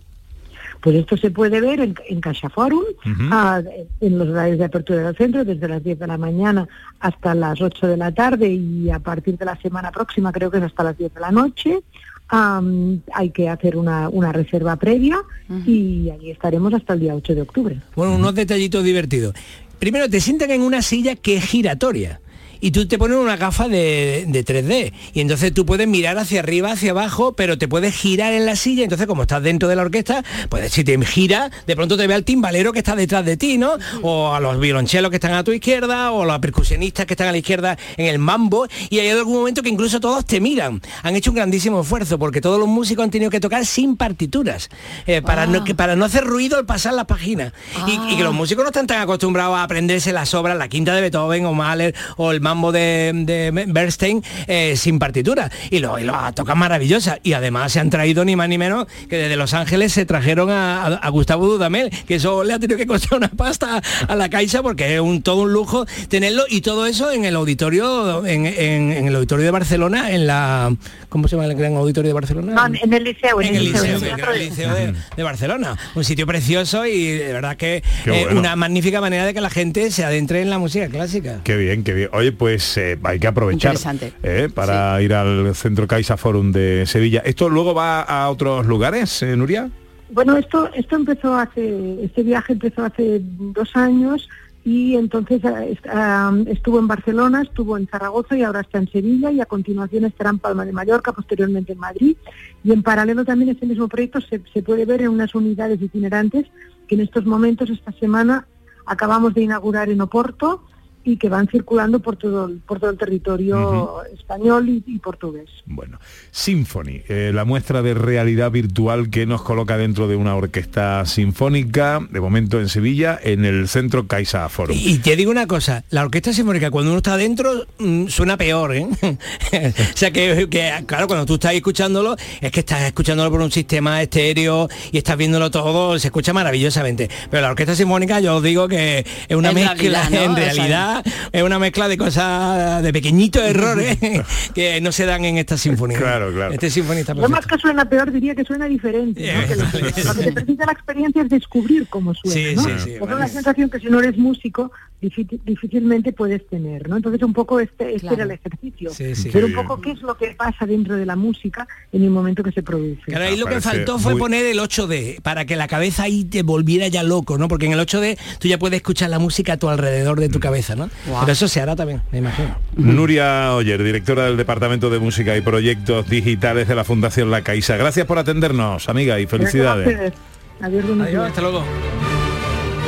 Pues esto se puede ver en, en Forum, ah, en los horarios de apertura del centro, desde las 10 de la mañana hasta las 8 de la tarde y a partir de la semana próxima creo que es hasta las 10 de la noche. Am, hay que hacer una, una reserva previa y allí estaremos hasta el día 8 de octubre. Bueno, unos detallitos divertidos. Primero, te sientan en una silla que es giratoria. Y tú te pones una gafa de, de 3D y entonces tú puedes mirar hacia arriba, hacia abajo, pero te puedes girar en la silla, entonces como estás dentro de la orquesta, pues si te gira, de pronto te ve al timbalero que está detrás de ti, ¿no? O a los violonchelos que están a tu izquierda, o a los percusionistas que están a la izquierda en el mambo, y hay algún momento que incluso todos te miran. Han hecho un grandísimo esfuerzo porque todos los músicos han tenido que tocar sin partituras, eh, para, no, que, para no hacer ruido al pasar las páginas. Y, y que los músicos no están tan acostumbrados a aprenderse las obras, la quinta de Beethoven o Mahler o el mambo de, de Bernstein eh, sin partitura. Y lo, y lo tocan maravillosas. Y además se han traído ni más ni menos que desde Los Ángeles se trajeron a, a- a Gustavo Dudamel, que eso le ha tenido que costar una pasta a la Caixa porque es un todo un lujo tenerlo y todo eso en el auditorio, en, en- en el auditorio de Barcelona, en la ¿cómo se llama el gran auditorio de Barcelona? No, en el liceo, en el liceo, en en el gran liceo de, de Barcelona. Un sitio precioso y de verdad que Qué eh, bueno. una magnífica manera de que la gente se adentre en la música clásica. Qué bien, qué bien. Oye, pues eh, hay que aprovechar eh, para ir al Centro Caixa Forum de Sevilla. ¿Esto luego va a otros lugares, eh, Nuria? Bueno, esto esto empezó hace, este viaje empezó hace dos años y entonces eh, est- estuvo en Barcelona, estuvo en Zaragoza y ahora está en Sevilla y a continuación estará en Palma de Mallorca, posteriormente en Madrid. Y en paralelo también este mismo proyecto se, se puede ver en unas unidades itinerantes que en estos momentos, esta semana, acabamos de inaugurar en Oporto y que van circulando por todo, el- por todo el territorio español y- y portugués. Bueno, Symphony, eh, la muestra de realidad virtual que nos coloca dentro de una orquesta sinfónica, de momento en Sevilla, en el Centro Caixa Forum. Y te digo una cosa, la orquesta sinfónica cuando uno está adentro mm, suena peor, ¿eh? o sea que, que, claro, cuando tú estás escuchándolo, es que estás escuchándolo por un sistema estéreo y estás viéndolo todo, se escucha maravillosamente. Pero la orquesta sinfónica yo os digo que es una En mezcla, realidad, ¿no? en O es una mezcla de cosas, de pequeñitos errores que no se dan en esta sinfonía. Claro, claro. Este sinfonía está No perfecto. más que suena peor, diría que suena diferente. ¿no? Que lo, que te permite la experiencia es descubrir cómo suena. Sí, ¿no? sí, sí, Es vale. una sensación que si no eres músico difí- difícilmente puedes tener. ¿no? Entonces un poco este, este Claro. era el ejercicio. Sí, sí. Ver Qué un poco qué es lo que pasa dentro de la música en el momento que se produce. Claro, ahí lo que faltó fue poner el 8D para que la cabeza ahí te volviera ya loco, ¿no? Porque en el 8D tú ya puedes escuchar la música a tu alrededor de tu cabeza, ¿no? Pero eso se hará también, me imagino. Nuria Oyer, directora del Departamento de Música y Proyectos Digitales de la Fundación La Caixa. Gracias por atendernos, amiga, y felicidades. Adiós, Adiós, hasta luego.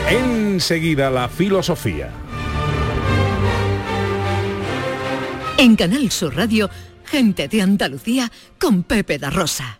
Enseguida la filosofía. En Canal Sur Radio, gente de Andalucía con Pepe da Rosa.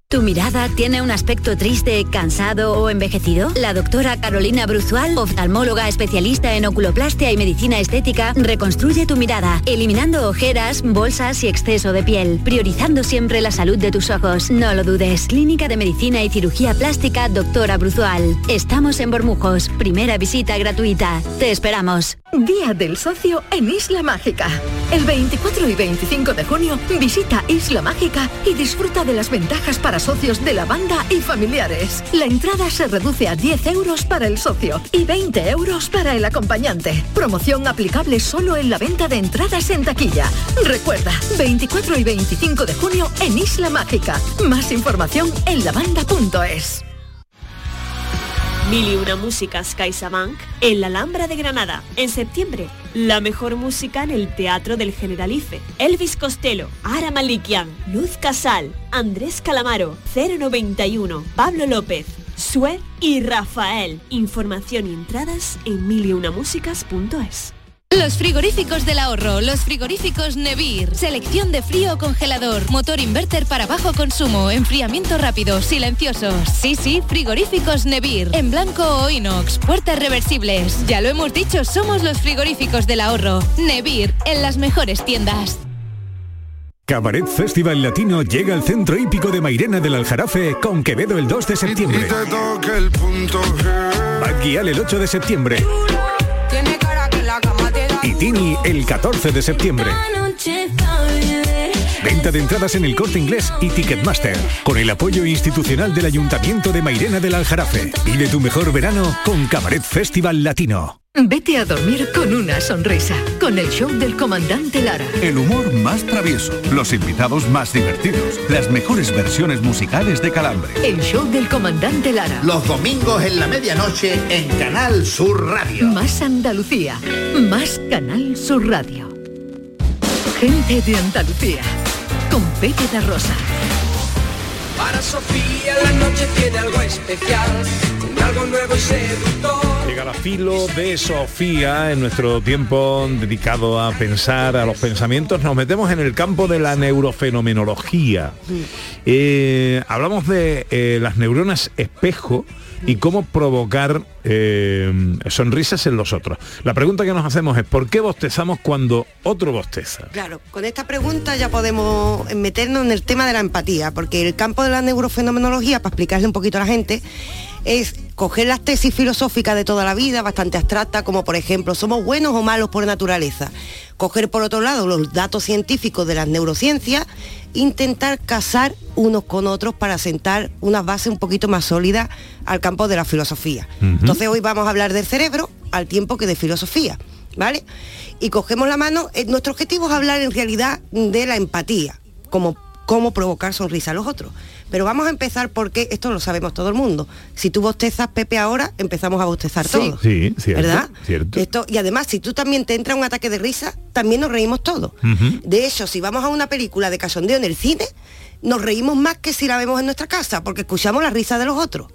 ¿Tu mirada tiene un aspecto triste, cansado o envejecido? La doctora Carolina Bruzual, oftalmóloga especialista en oculoplastia y medicina estética, reconstruye tu mirada, eliminando ojeras, bolsas y exceso de piel, priorizando siempre la salud de tus ojos. No lo dudes. Clínica de Medicina y Cirugía Plástica, doctora Bruzual. Estamos en Bormujos. Primera visita gratuita. Te esperamos. Día del Socio en Isla Mágica. El 24 y 25 de junio visita Isla Mágica y disfruta de las ventajas para socios de la banda y familiares. La entrada se reduce a 10 euros para el socio y 20 euros para el acompañante. Promoción aplicable solo en la venta de entradas en taquilla. Recuerda, 24 y 25 de junio en Isla Mágica. Más información en lavanda.es. Mil y una músicas CaixaBank en la Alhambra de Granada. En septiembre, la mejor música en el Teatro del Generalife. Elvis Costello, Ara Malikian, Luz Casal, Andrés Calamaro, 091, Pablo López, Sue y Rafael. Información y entradas en miliunamusicas.es. Los frigoríficos del ahorro, los frigoríficos Nevir, selección de frío o congelador, motor inverter para bajo consumo, enfriamiento rápido, silenciosos. Sí, sí, frigoríficos Nevir, en blanco o inox, puertas reversibles. Ya lo hemos dicho, somos los frigoríficos del ahorro. Nevir, en las mejores tiendas. Cabaret Festival Latino llega al centro hípico de Mairena del Aljarafe con Quevedo el 2 de septiembre. Bad el 8 de septiembre. Y Tini el 14 de septiembre. Venta de entradas en el corte inglés y Ticketmaster. Con el apoyo institucional del Ayuntamiento de Mairena del Aljarafe. Y de tu mejor verano con Cabaret Festival Latino. Vete a dormir con una sonrisa, con el show del comandante Lara. El humor más travieso, los invitados más divertidos, las mejores versiones musicales de Calambre. El show del comandante Lara. Los domingos en la medianoche en Canal Sur Radio. Más Andalucía, más Canal Sur Radio. Gente de Andalucía, con Pepe da Rosa. Para Sofía la noche tiene algo especial, algo nuevo y seductor. Llega la filo de Sofía en nuestro tiempo dedicado a pensar, a los pensamientos. Nos metemos en el campo de la neurofenomenología. Eh, hablamos de eh, las neuronas espejo y cómo provocar eh, sonrisas en los otros. La pregunta que nos hacemos es ¿por qué bostezamos cuando otro bosteza? Claro, con esta pregunta ya podemos meternos en el tema de la empatía, porque el campo de la neurofenomenología, para explicarle un poquito a la gente, es coger las tesis filosóficas de toda la vida, bastante abstractas, como por ejemplo, ¿somos buenos o malos por naturaleza? Coger por otro lado los datos científicos de las neurociencias, intentar casar unos con otros para sentar una base un poquito más sólida al campo de la filosofía. Entonces hoy vamos a hablar del cerebro al tiempo que de filosofía, ¿vale? Y cogemos la mano, eh, nuestro objetivo es hablar en realidad de la empatía, como cómo provocar sonrisa a los otros. Pero vamos a empezar porque esto lo sabemos todo el mundo. Si tú bostezas, Pepe, ahora empezamos a bostezar todos. Sí, cierto. ¿Verdad? Cierto. Esto, y además, si tú también te entra un ataque de risa, también nos reímos todos. De hecho, si vamos a una película de cachondeo en el cine, nos reímos más que si la vemos en nuestra casa, porque escuchamos la risa de los otros.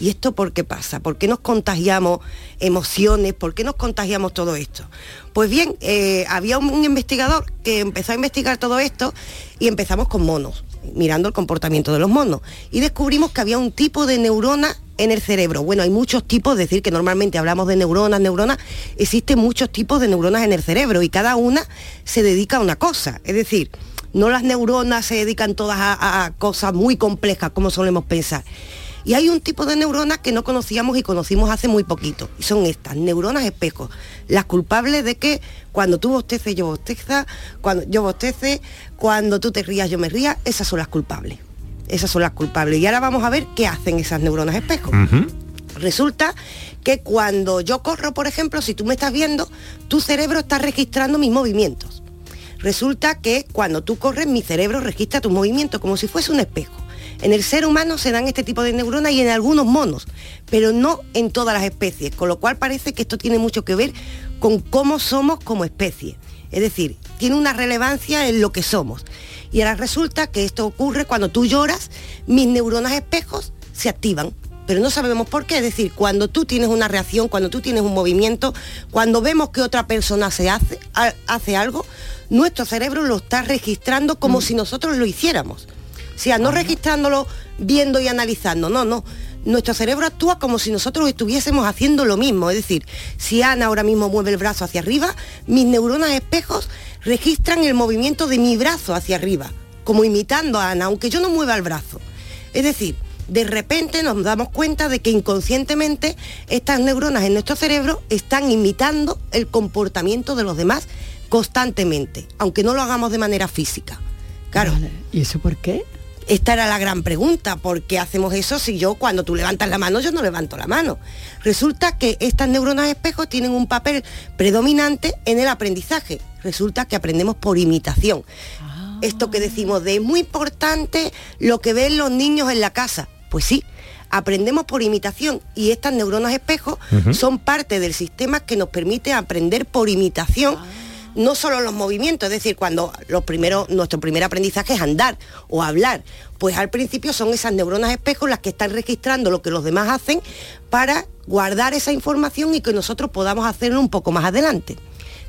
¿Y esto por qué pasa? ¿Por qué nos contagiamos emociones? ¿Por qué nos contagiamos todo esto? Pues bien, eh, había un, un investigador que empezó a investigar todo esto y empezamos con monos, mirando el comportamiento de los monos. Y descubrimos que había un tipo de neurona en el cerebro. Bueno, hay muchos tipos, es decir, que normalmente hablamos de neuronas, neuronas, existen muchos tipos de neuronas en el cerebro y cada una se dedica a una cosa. Es decir, no las neuronas se dedican todas a, a cosas muy complejas como solemos pensar. Y hay un tipo de neuronas que no conocíamos y conocimos hace muy poquito. Y son estas, neuronas espejos. Las culpables de que cuando tú bosteces, yo bosteza, cuando yo bostece, cuando tú te rías, yo me ría, esas son las culpables. Esas son las culpables. Y ahora vamos a ver qué hacen esas neuronas espejos. Resulta que cuando yo corro, por ejemplo, si tú me estás viendo, tu cerebro está registrando mis movimientos. Resulta que cuando tú corres, mi cerebro registra tus movimientos como si fuese un espejo. En el ser humano se dan este tipo de neuronas y en algunos monos, pero no en todas las especies, con lo cual parece que esto tiene mucho que ver con cómo somos como especie. Es decir, tiene una relevancia en lo que somos. Y ahora resulta que esto ocurre cuando tú lloras, mis neuronas espejos se activan. Pero no sabemos por qué. Es decir, cuando tú tienes una reacción, cuando tú tienes un movimiento, cuando vemos que otra persona se hace, ha- hace algo, nuestro cerebro lo está registrando como si nosotros lo hiciéramos. O sea, no registrándolo, viendo y analizando, no, no. Nuestro cerebro actúa como si nosotros estuviésemos haciendo lo mismo. Es decir, si Ana ahora mismo mueve el brazo hacia arriba, mis neuronas espejos registran el movimiento de mi brazo hacia arriba, como imitando a Ana, aunque yo no mueva el brazo. Es decir, de repente nos damos cuenta de que inconscientemente estas neuronas en nuestro cerebro están imitando el comportamiento de los demás constantemente, aunque no lo hagamos de manera física. Claro. ¿Y eso por qué? Esta era la gran pregunta, ¿por qué hacemos eso si yo cuando tú levantas la mano yo no levanto la mano? Resulta que estas neuronas espejos tienen un papel predominante en el aprendizaje. Resulta que aprendemos por imitación. Esto que decimos de es muy importante lo que ven los niños en la casa. Pues sí, aprendemos por imitación y estas neuronas espejos son parte del sistema que nos permite aprender por imitación no solo los movimientos, es decir, cuando los primeros, nuestro primer aprendizaje es andar o hablar, pues al principio son esas neuronas espejos las que están registrando lo que los demás hacen para guardar esa información y que nosotros podamos hacerlo un poco más adelante.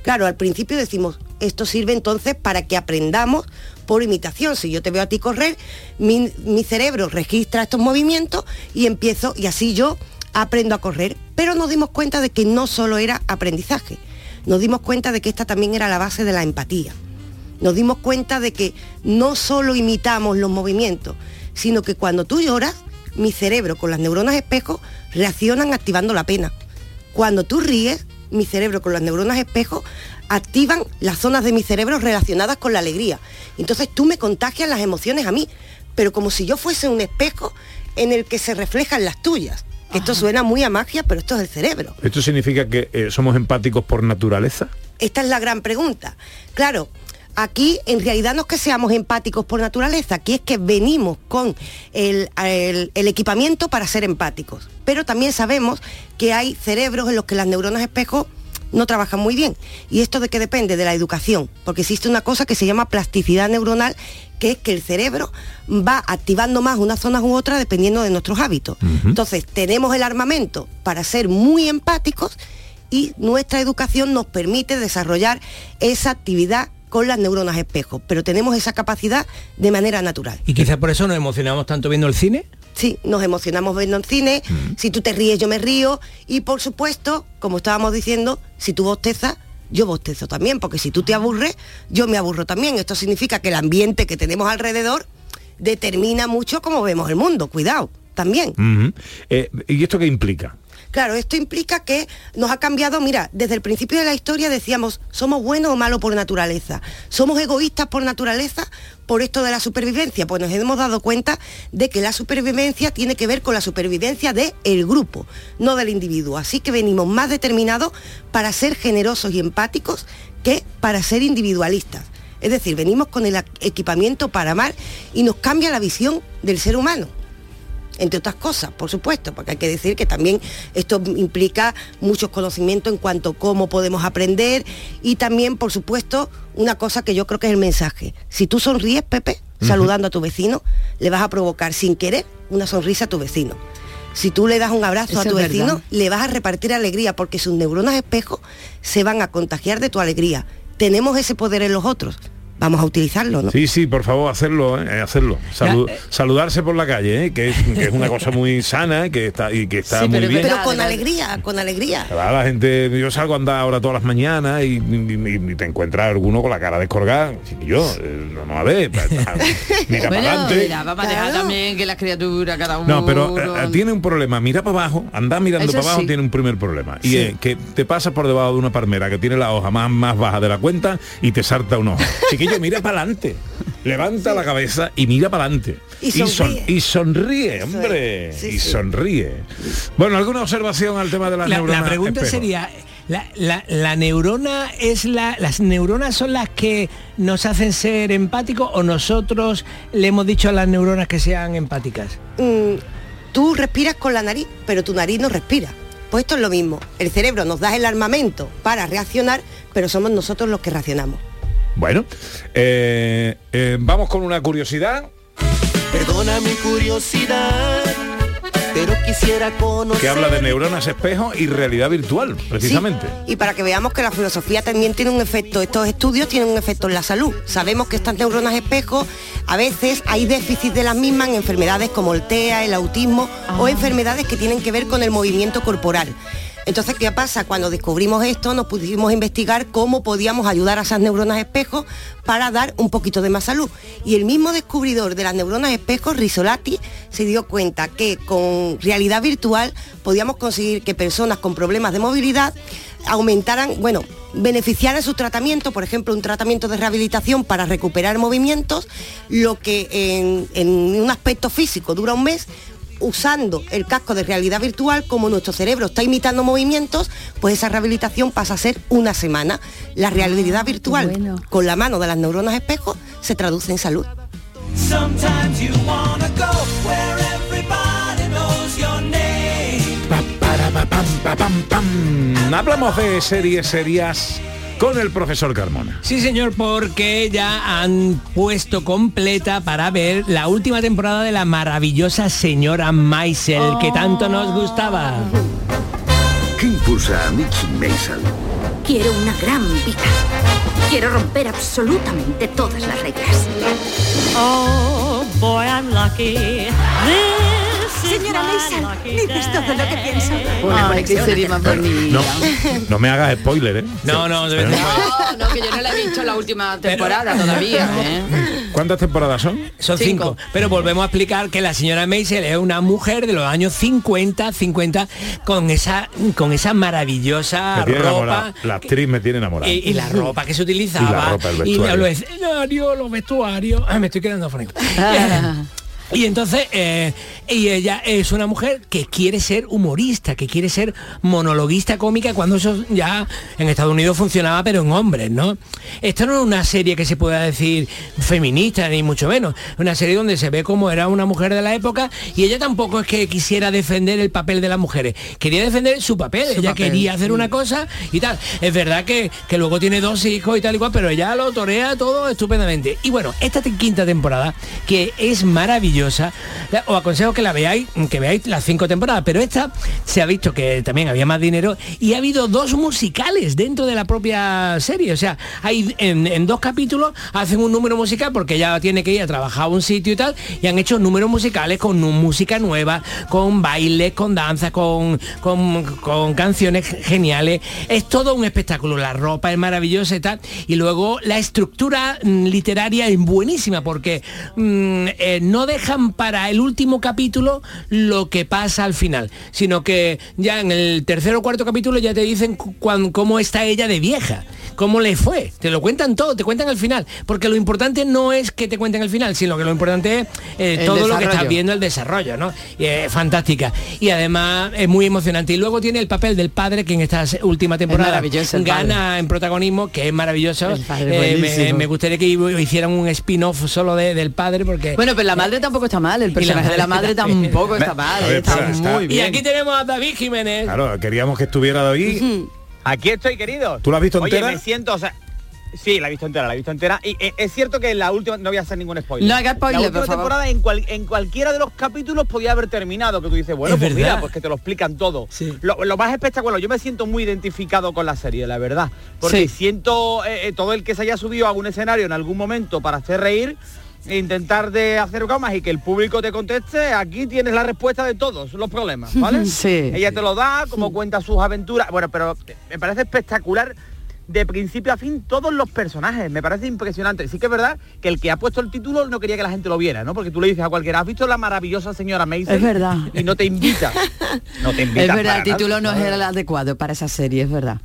Claro, al principio decimos, esto sirve entonces para que aprendamos por imitación. Si yo te veo a ti correr, mi, mi cerebro registra estos movimientos y empiezo, y así yo aprendo a correr. Pero nos dimos cuenta de que no solo era aprendizaje, nos dimos cuenta de que esta también era la base de la empatía. Nos dimos cuenta de que no solo imitamos los movimientos, sino que cuando tú lloras, mi cerebro con las neuronas espejo reaccionan activando la pena. Cuando tú ríes, mi cerebro con las neuronas espejo activan las zonas de mi cerebro relacionadas con la alegría. Entonces tú me contagias las emociones a mí, pero como si yo fuese un espejo en el que se reflejan las tuyas. Que esto suena muy a magia, pero esto es el cerebro. ¿Esto significa que eh, somos empáticos por naturaleza? Esta es la gran pregunta. Claro, aquí en realidad no es que seamos empáticos por naturaleza, aquí es que venimos con el, el- el equipamiento para ser empáticos. Pero también sabemos que hay cerebros en los que las neuronas espejo no trabajan muy bien. ¿Y esto de qué depende? De la educación. Porque existe una cosa que se llama plasticidad neuronal, que es que el cerebro va activando más unas zonas u otras dependiendo de nuestros hábitos. Entonces, tenemos el armamento para ser muy empáticos y nuestra educación nos permite desarrollar esa actividad con las neuronas espejo, pero tenemos esa capacidad de manera natural. Y quizás por eso nos emocionamos tanto viendo el cine. Sí, nos emocionamos viendo el cine, si tú te ríes yo me río y por supuesto, como estábamos diciendo, si tú bostezas, yo bostezo también, porque si tú te aburres, yo me aburro también. Esto significa que el ambiente que tenemos alrededor determina mucho cómo vemos el mundo, cuidado, también. Eh, ¿Y esto qué implica? Claro, esto implica que nos ha cambiado, mira, desde el principio de la historia decíamos, somos buenos o malos por naturaleza, somos egoístas por naturaleza por esto de la supervivencia, pues nos hemos dado cuenta de que la supervivencia tiene que ver con la supervivencia del grupo, no del individuo. Así que venimos más determinados para ser generosos y empáticos que para ser individualistas. Es decir, venimos con el equipamiento para amar y nos cambia la visión del ser humano entre otras cosas, por supuesto, porque hay que decir que también esto implica muchos conocimientos en cuanto a cómo podemos aprender y también, por supuesto, una cosa que yo creo que es el mensaje. Si tú sonríes, Pepe, saludando a tu vecino, le vas a provocar sin querer una sonrisa a tu vecino. Si tú le das un abrazo Eso a tu vecino, verdad. le vas a repartir alegría porque sus neuronas espejo se van a contagiar de tu alegría. Tenemos ese poder en los otros. Vamos a utilizarlo, ¿no? Sí, sí, por favor, hacerlo, ¿eh? hacerlo. Salu- saludarse por la calle, ¿eh? que, es, que es una cosa muy sana que está, y que está muy bien. Pero con alegría, con alegría. Va, La gente, yo salgo a andar ahora todas las mañanas y, y- y te encuentras alguno con la cara descolgada. Y yo, eh, vamos a ver, mira para Bueno, adelante. mira, vamos a dejar también que las criaturas, cada uno... No, pero eh, eh, tiene un problema. Mira para abajo, andar mirando Eso para abajo sí. tiene un primer problema. Y Sí. es que te pasas por debajo de una palmera que tiene la hoja más, más baja de la cuenta y te salta un ojo. Chiquillo, mira para adelante. Levanta la cabeza y mira para adelante. Y son- sonríe. y sonríe, hombre. y sonríe. Bueno, ¿alguna observación al tema de las La, la neuronas? pregunta espejo? sería, la, la- la neurona es la, las neuronas son las que nos hacen ser empáticos o nosotros le hemos dicho a las neuronas que sean empáticas. mm, tú respiras con la nariz, pero tu nariz no respira. Pues esto es lo mismo. El cerebro nos da el armamento para reaccionar, pero somos nosotros los que reaccionamos. Bueno, eh, eh, vamos con una curiosidad. Perdona mi curiosidad, pero quisiera conocer. que habla de neuronas espejo y realidad virtual, precisamente. Y para que veamos que la filosofía también tiene un efecto, estos estudios tienen un efecto en la salud. Sabemos que estas neuronas espejo, a veces hay déficit de las mismas en enfermedades como el TEA, el autismo o enfermedades que tienen que ver con el movimiento corporal. Entonces, ¿qué pasa? Cuando descubrimos esto, nos pusimos a investigar cómo podíamos ayudar a esas neuronas espejo para dar un poquito de más salud. Y el mismo descubridor de las neuronas espejo, Risolati, se dio cuenta que con realidad virtual podíamos conseguir que personas con problemas de movilidad aumentaran, bueno, beneficiaran su tratamiento, por ejemplo, un tratamiento de rehabilitación para recuperar movimientos, lo que en un aspecto físico dura un mes, usando el casco de realidad virtual, como nuestro cerebro está imitando movimientos, pues esa rehabilitación pasa a ser una semana. La realidad virtual con la mano de las neuronas espejo se traduce en salud. Pam, pam, pam. Hablamos de series serias con el profesor Carmona. Sí, señor, porque ya han puesto completa para ver la última temporada de la maravillosa señora Maisel, que tanto nos gustaba. ¿Qué impulsa a Mickey Mason? Quiero una gran vida. Quiero romper absolutamente todas las reglas. Oh, boy, I'm lucky. This Señora Mason, dices todo lo que pienso. Ay, qué serie más bonita. No, no me hagas spoiler, ¿eh? No, no, de No, no, que yo no la he visto la última temporada todavía. ¿eh? ¿Cuántas temporadas son? Son cinco. Cinco. Pero volvemos a explicar que la señora Maisel es una mujer de los años 50, 50, con esa, con esa maravillosa Me tiene ropa. enamorado. La actriz me tiene enamorado. Y, y la ropa que se utilizaba Y la ropa, el y vestuario. los escenarios, los vestuarios Ay, me estoy quedando frío y entonces eh, y ella es una mujer que quiere ser humorista que quiere ser monologuista cómica cuando eso ya en Estados Unidos funcionaba pero en hombres no esto no es una serie que se pueda decir feminista ni mucho menos es una serie donde se ve como era una mujer de la época y ella tampoco es que quisiera defender el papel de las mujeres quería defender su papel ella papel, quería hacer sí. una cosa y tal. Es verdad que, que luego tiene dos hijos y tal y cual, pero ella lo torea todo estupendamente. Y bueno, esta quinta temporada, que es maravillosa, la- os aconsejo que la veáis, que veáis las cinco temporadas, pero esta se ha visto que también había más dinero y ha habido dos musicales dentro de la propia serie. O sea, hay en, dos capítulos hacen un número musical porque ella tiene que ir a trabajar a un sitio y tal, y han hecho números musicales con música nueva, con bailes, con danza, con, con, canciones geniales. Es todo un espectáculo. La ropa es maravillosa y tal. Y luego la estructura mm, literaria es buenísima porque mm, eh, no dejan para el último capítulo lo que pasa al final, sino que ya en el tercer o cuarto capítulo ya te dicen cu- cómo está ella de vieja. ¿Cómo le fue? Te lo cuentan todo, te cuentan al final. Porque lo importante no es que te cuenten al final, sino que lo importante es eh, todo lo que estás viendo, el desarrollo, ¿no? Y es fantástica. Y además es muy emocionante. Y luego tiene el papel del padre que en esta última temporada gana en protagonismo, que es maravilloso. padre, Eh, me, gustaría que hicieran un spin-off solo de- del padre porque... Bueno, pero la madre tampoco está mal, el personaje de la madre tampoco está mal, ver, está muy Y bien. aquí tenemos a David Jiménez. Claro, queríamos que estuviera David. Aquí estoy, querido. ¿Tú la has visto Oye, entera? me siento, o sea, sí, la he visto entera, la he visto entera. Y eh, es cierto que en la última, no voy a hacer ningún spoiler. No haga spoiler, La última por favor. temporada en, cual- en cualquiera de los capítulos podía haber terminado, que tú dices, bueno, Es pues verdad. mira, pues que te lo explican todo. Lo, lo más espectacular, yo me siento muy identificado con la serie, la verdad. Porque Sí. siento eh, eh, todo el que se haya subido a un escenario en algún momento para hacer reír, intentar de hacer bromas y que el público te conteste, aquí tienes la respuesta de todos los problemas, ¿vale? Sí. Ella te lo da, como cuenta sus aventuras. Bueno, pero me parece espectacular de principio a fin todos los personajes. Me parece impresionante. Sí que es verdad que el que ha puesto el título no quería que la gente lo viera, ¿no? Porque tú le dices a cualquiera, ¿has visto la maravillosa señora Mason? Es verdad. Y no te invita. No te invita. Es verdad, el título no es el adecuado para esa serie, es verdad.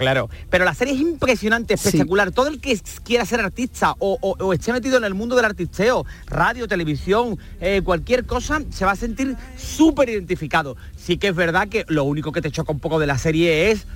Claro, pero la serie es impresionante, espectacular. Todo el que quiera ser artista o, o- o esté metido en el mundo del artisteo, radio, televisión, eh, cualquier cosa, se va a sentir súper identificado. Sí que es verdad que lo único que te choca un poco de la serie es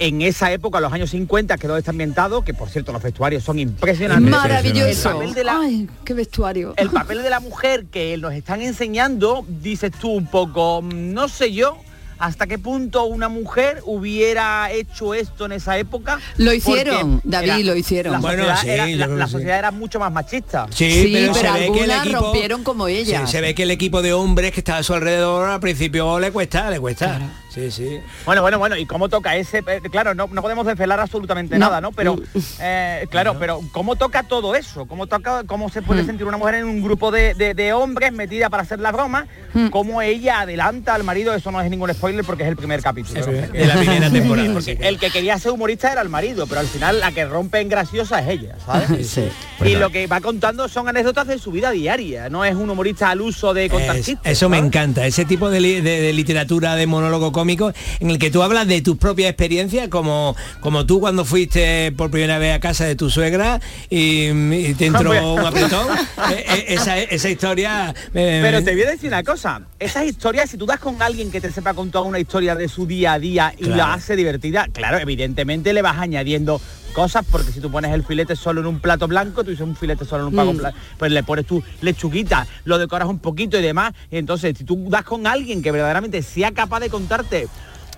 en esa época, los años 50, que todo está ambientado, que por cierto los vestuarios son impresionantes. Maravilloso. El papel de la, Ay, qué vestuario. el papel de la mujer que nos están enseñando, dices tú un poco, mm, no sé yo, hasta qué punto una mujer hubiera hecho esto en esa época. Lo hicieron, David, era- lo hicieron. La Bueno, sociedad, sí, era, la- la sí. mucho más machista. Sí, Sí, pero, pero se ve que el equipo rompieron como ella. Sí, se ve que el equipo de hombres que está a su alrededor al principio le cuesta, le cuesta. Sí, sí. Bueno, bueno, bueno, ¿y cómo toca ese? eh, claro, no, no podemos desvelar absolutamente No. nada, ¿no? Pero, eh, claro, pero ¿cómo toca todo eso? ¿Cómo toca, cómo se Mm. puede sentir una mujer en un grupo de, de- de hombres metida para hacer la broma? Mm. ¿Cómo ella adelanta al marido? Eso no es ningún spoiler porque es el primer capítulo. De la primera temporada. Porque el que quería ser humorista era el marido, pero al final la que rompe en graciosa es ella, ¿sabes? Sí. Y lo que va contando son anécdotas de su vida diaria, no es un humorista al uso de Es- chistes. eso me encanta, ese tipo de, li- de- de literatura de monólogo cómico en el que tú hablas de tus propias experiencias, como, como tú cuando fuiste por primera vez a casa de tu suegra y, y te entró un apretón. Eh, eh, esa, esa historia... eh, Pero te voy a decir una cosa, esas historias, si tú das con alguien que te sepa contar una historia de su día a día y Claro. la hace divertida, claro, evidentemente le vas añadiendo cosas, porque si tú pones el filete solo en un plato blanco, tú dices un filete solo en un plato Mm. blanco, pues le pones tu lechuguita, lo decoras un poquito y demás, y entonces si tú das con alguien que verdaderamente sea capaz de contarte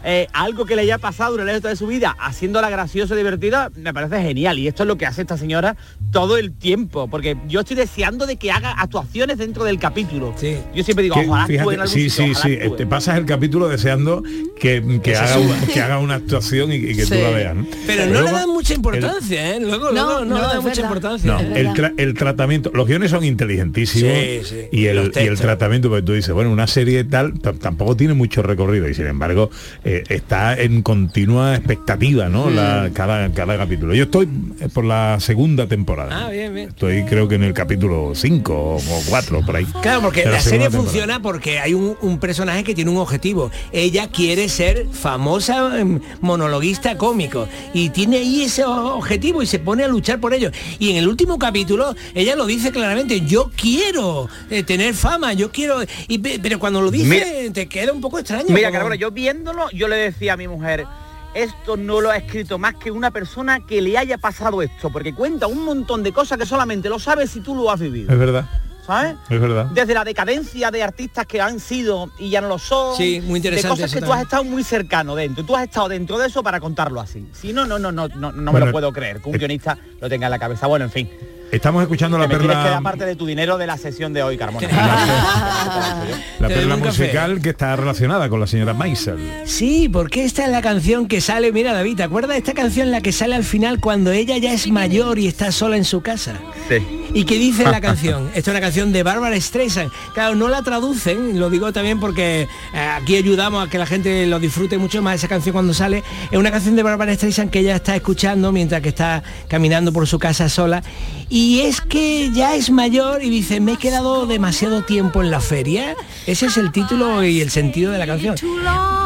eh, algo que le haya pasado durante el resto de su vida, haciéndola graciosa y divertida, me parece genial. Y esto es lo que hace esta señora todo el tiempo, porque yo estoy deseando de que haga actuaciones dentro del capítulo. Yo siempre digo, Que, ojalá fíjate, en algún sí, sitio, sí, ojalá sí. Te pasas el capítulo deseando que, que haga, suba. un- que haga una actuación y, y que tú Sí. la veas. ¿no? Pero no le dan mucha importancia, ¿eh? Luego, No, luego no, no, le dan mucha verdad. importancia. No, el, tra- el tratamiento, los guiones son inteligentísimos Sí, sí. y, el, y el tratamiento, porque tú dices, bueno, una serie tal tampoco tiene mucho recorrido y sin embargo eh, está en continua expectativa, ¿no? Mm. La- cada, cada capítulo. Yo estoy eh, por la segunda temporada. Ah, bien, bien. Estoy creo que en el capítulo 5 o 4 por ahí. Claro, porque la, serie temporada. funciona porque hay un, un personaje que tiene un objetivo. Ella quiere ser famosa em, monologuista cómico y tiene ahí ese objetivo y se pone a luchar por ello. Y en el último capítulo ella lo dice claramente, yo quiero eh, tener fama, yo quiero... y pe- pero cuando lo dice Mira- te queda un poco extraño. Mira, como- yo viéndolo, yo le decía a mi mujer, esto no lo ha escrito más que una persona que le haya pasado esto, porque cuenta un montón de cosas que solamente lo sabes si tú lo has vivido. Es verdad, ¿Sabes? es verdad. Desde la decadencia de artistas que han sido y ya no lo son. Sí, muy interesante De cosas que tú has estado muy cercano dentro. Tú has estado dentro de eso para contarlo así. Si no, no, no, no, no, no me lo puedo creer. Que un guionista lo tenga en la cabeza. Bueno, en fin. Estamos escuchando la tienes que perla, parte de tu dinero de la sesión de hoy, Carmona. la perla musical que está relacionada con la señora Maisel. Sí, porque esta es la canción que sale, mira David, ¿te acuerdas de esta canción la que sale al final cuando ella ya es mayor y está sola en su casa? Sí. ¿Y qué dice la canción? Esta es una canción de Bárbara Streisand. Claro, no la traducen, lo digo también porque eh, aquí ayudamos a que la gente lo disfrute mucho más esa canción cuando sale. Es una canción de Bárbara Streisand que ella está escuchando mientras que está caminando por su casa sola. Y es que ya es mayor y dice, me he quedado demasiado tiempo en la feria. Ese es el título y el sentido de la canción.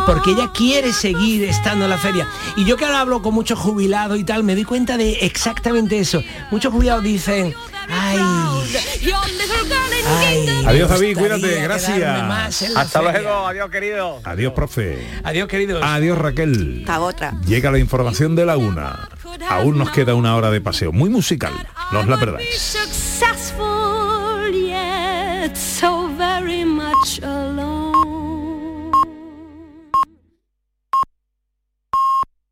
Porque ella quiere seguir estando en la feria. Y yo que ahora hablo con muchos jubilados y tal, me doy cuenta de exactamente eso. Muchos jubilados dicen, ay, ay, Adiós gustaría cuídate, gracias. Hasta feria". luego, adiós querido. Adiós, profe. Adiós, queridos. Adiós, Raquel. Hasta otra. Llega la información de la una. Aún nos queda una hora de paseo muy musical. No os la Be successful yet so very much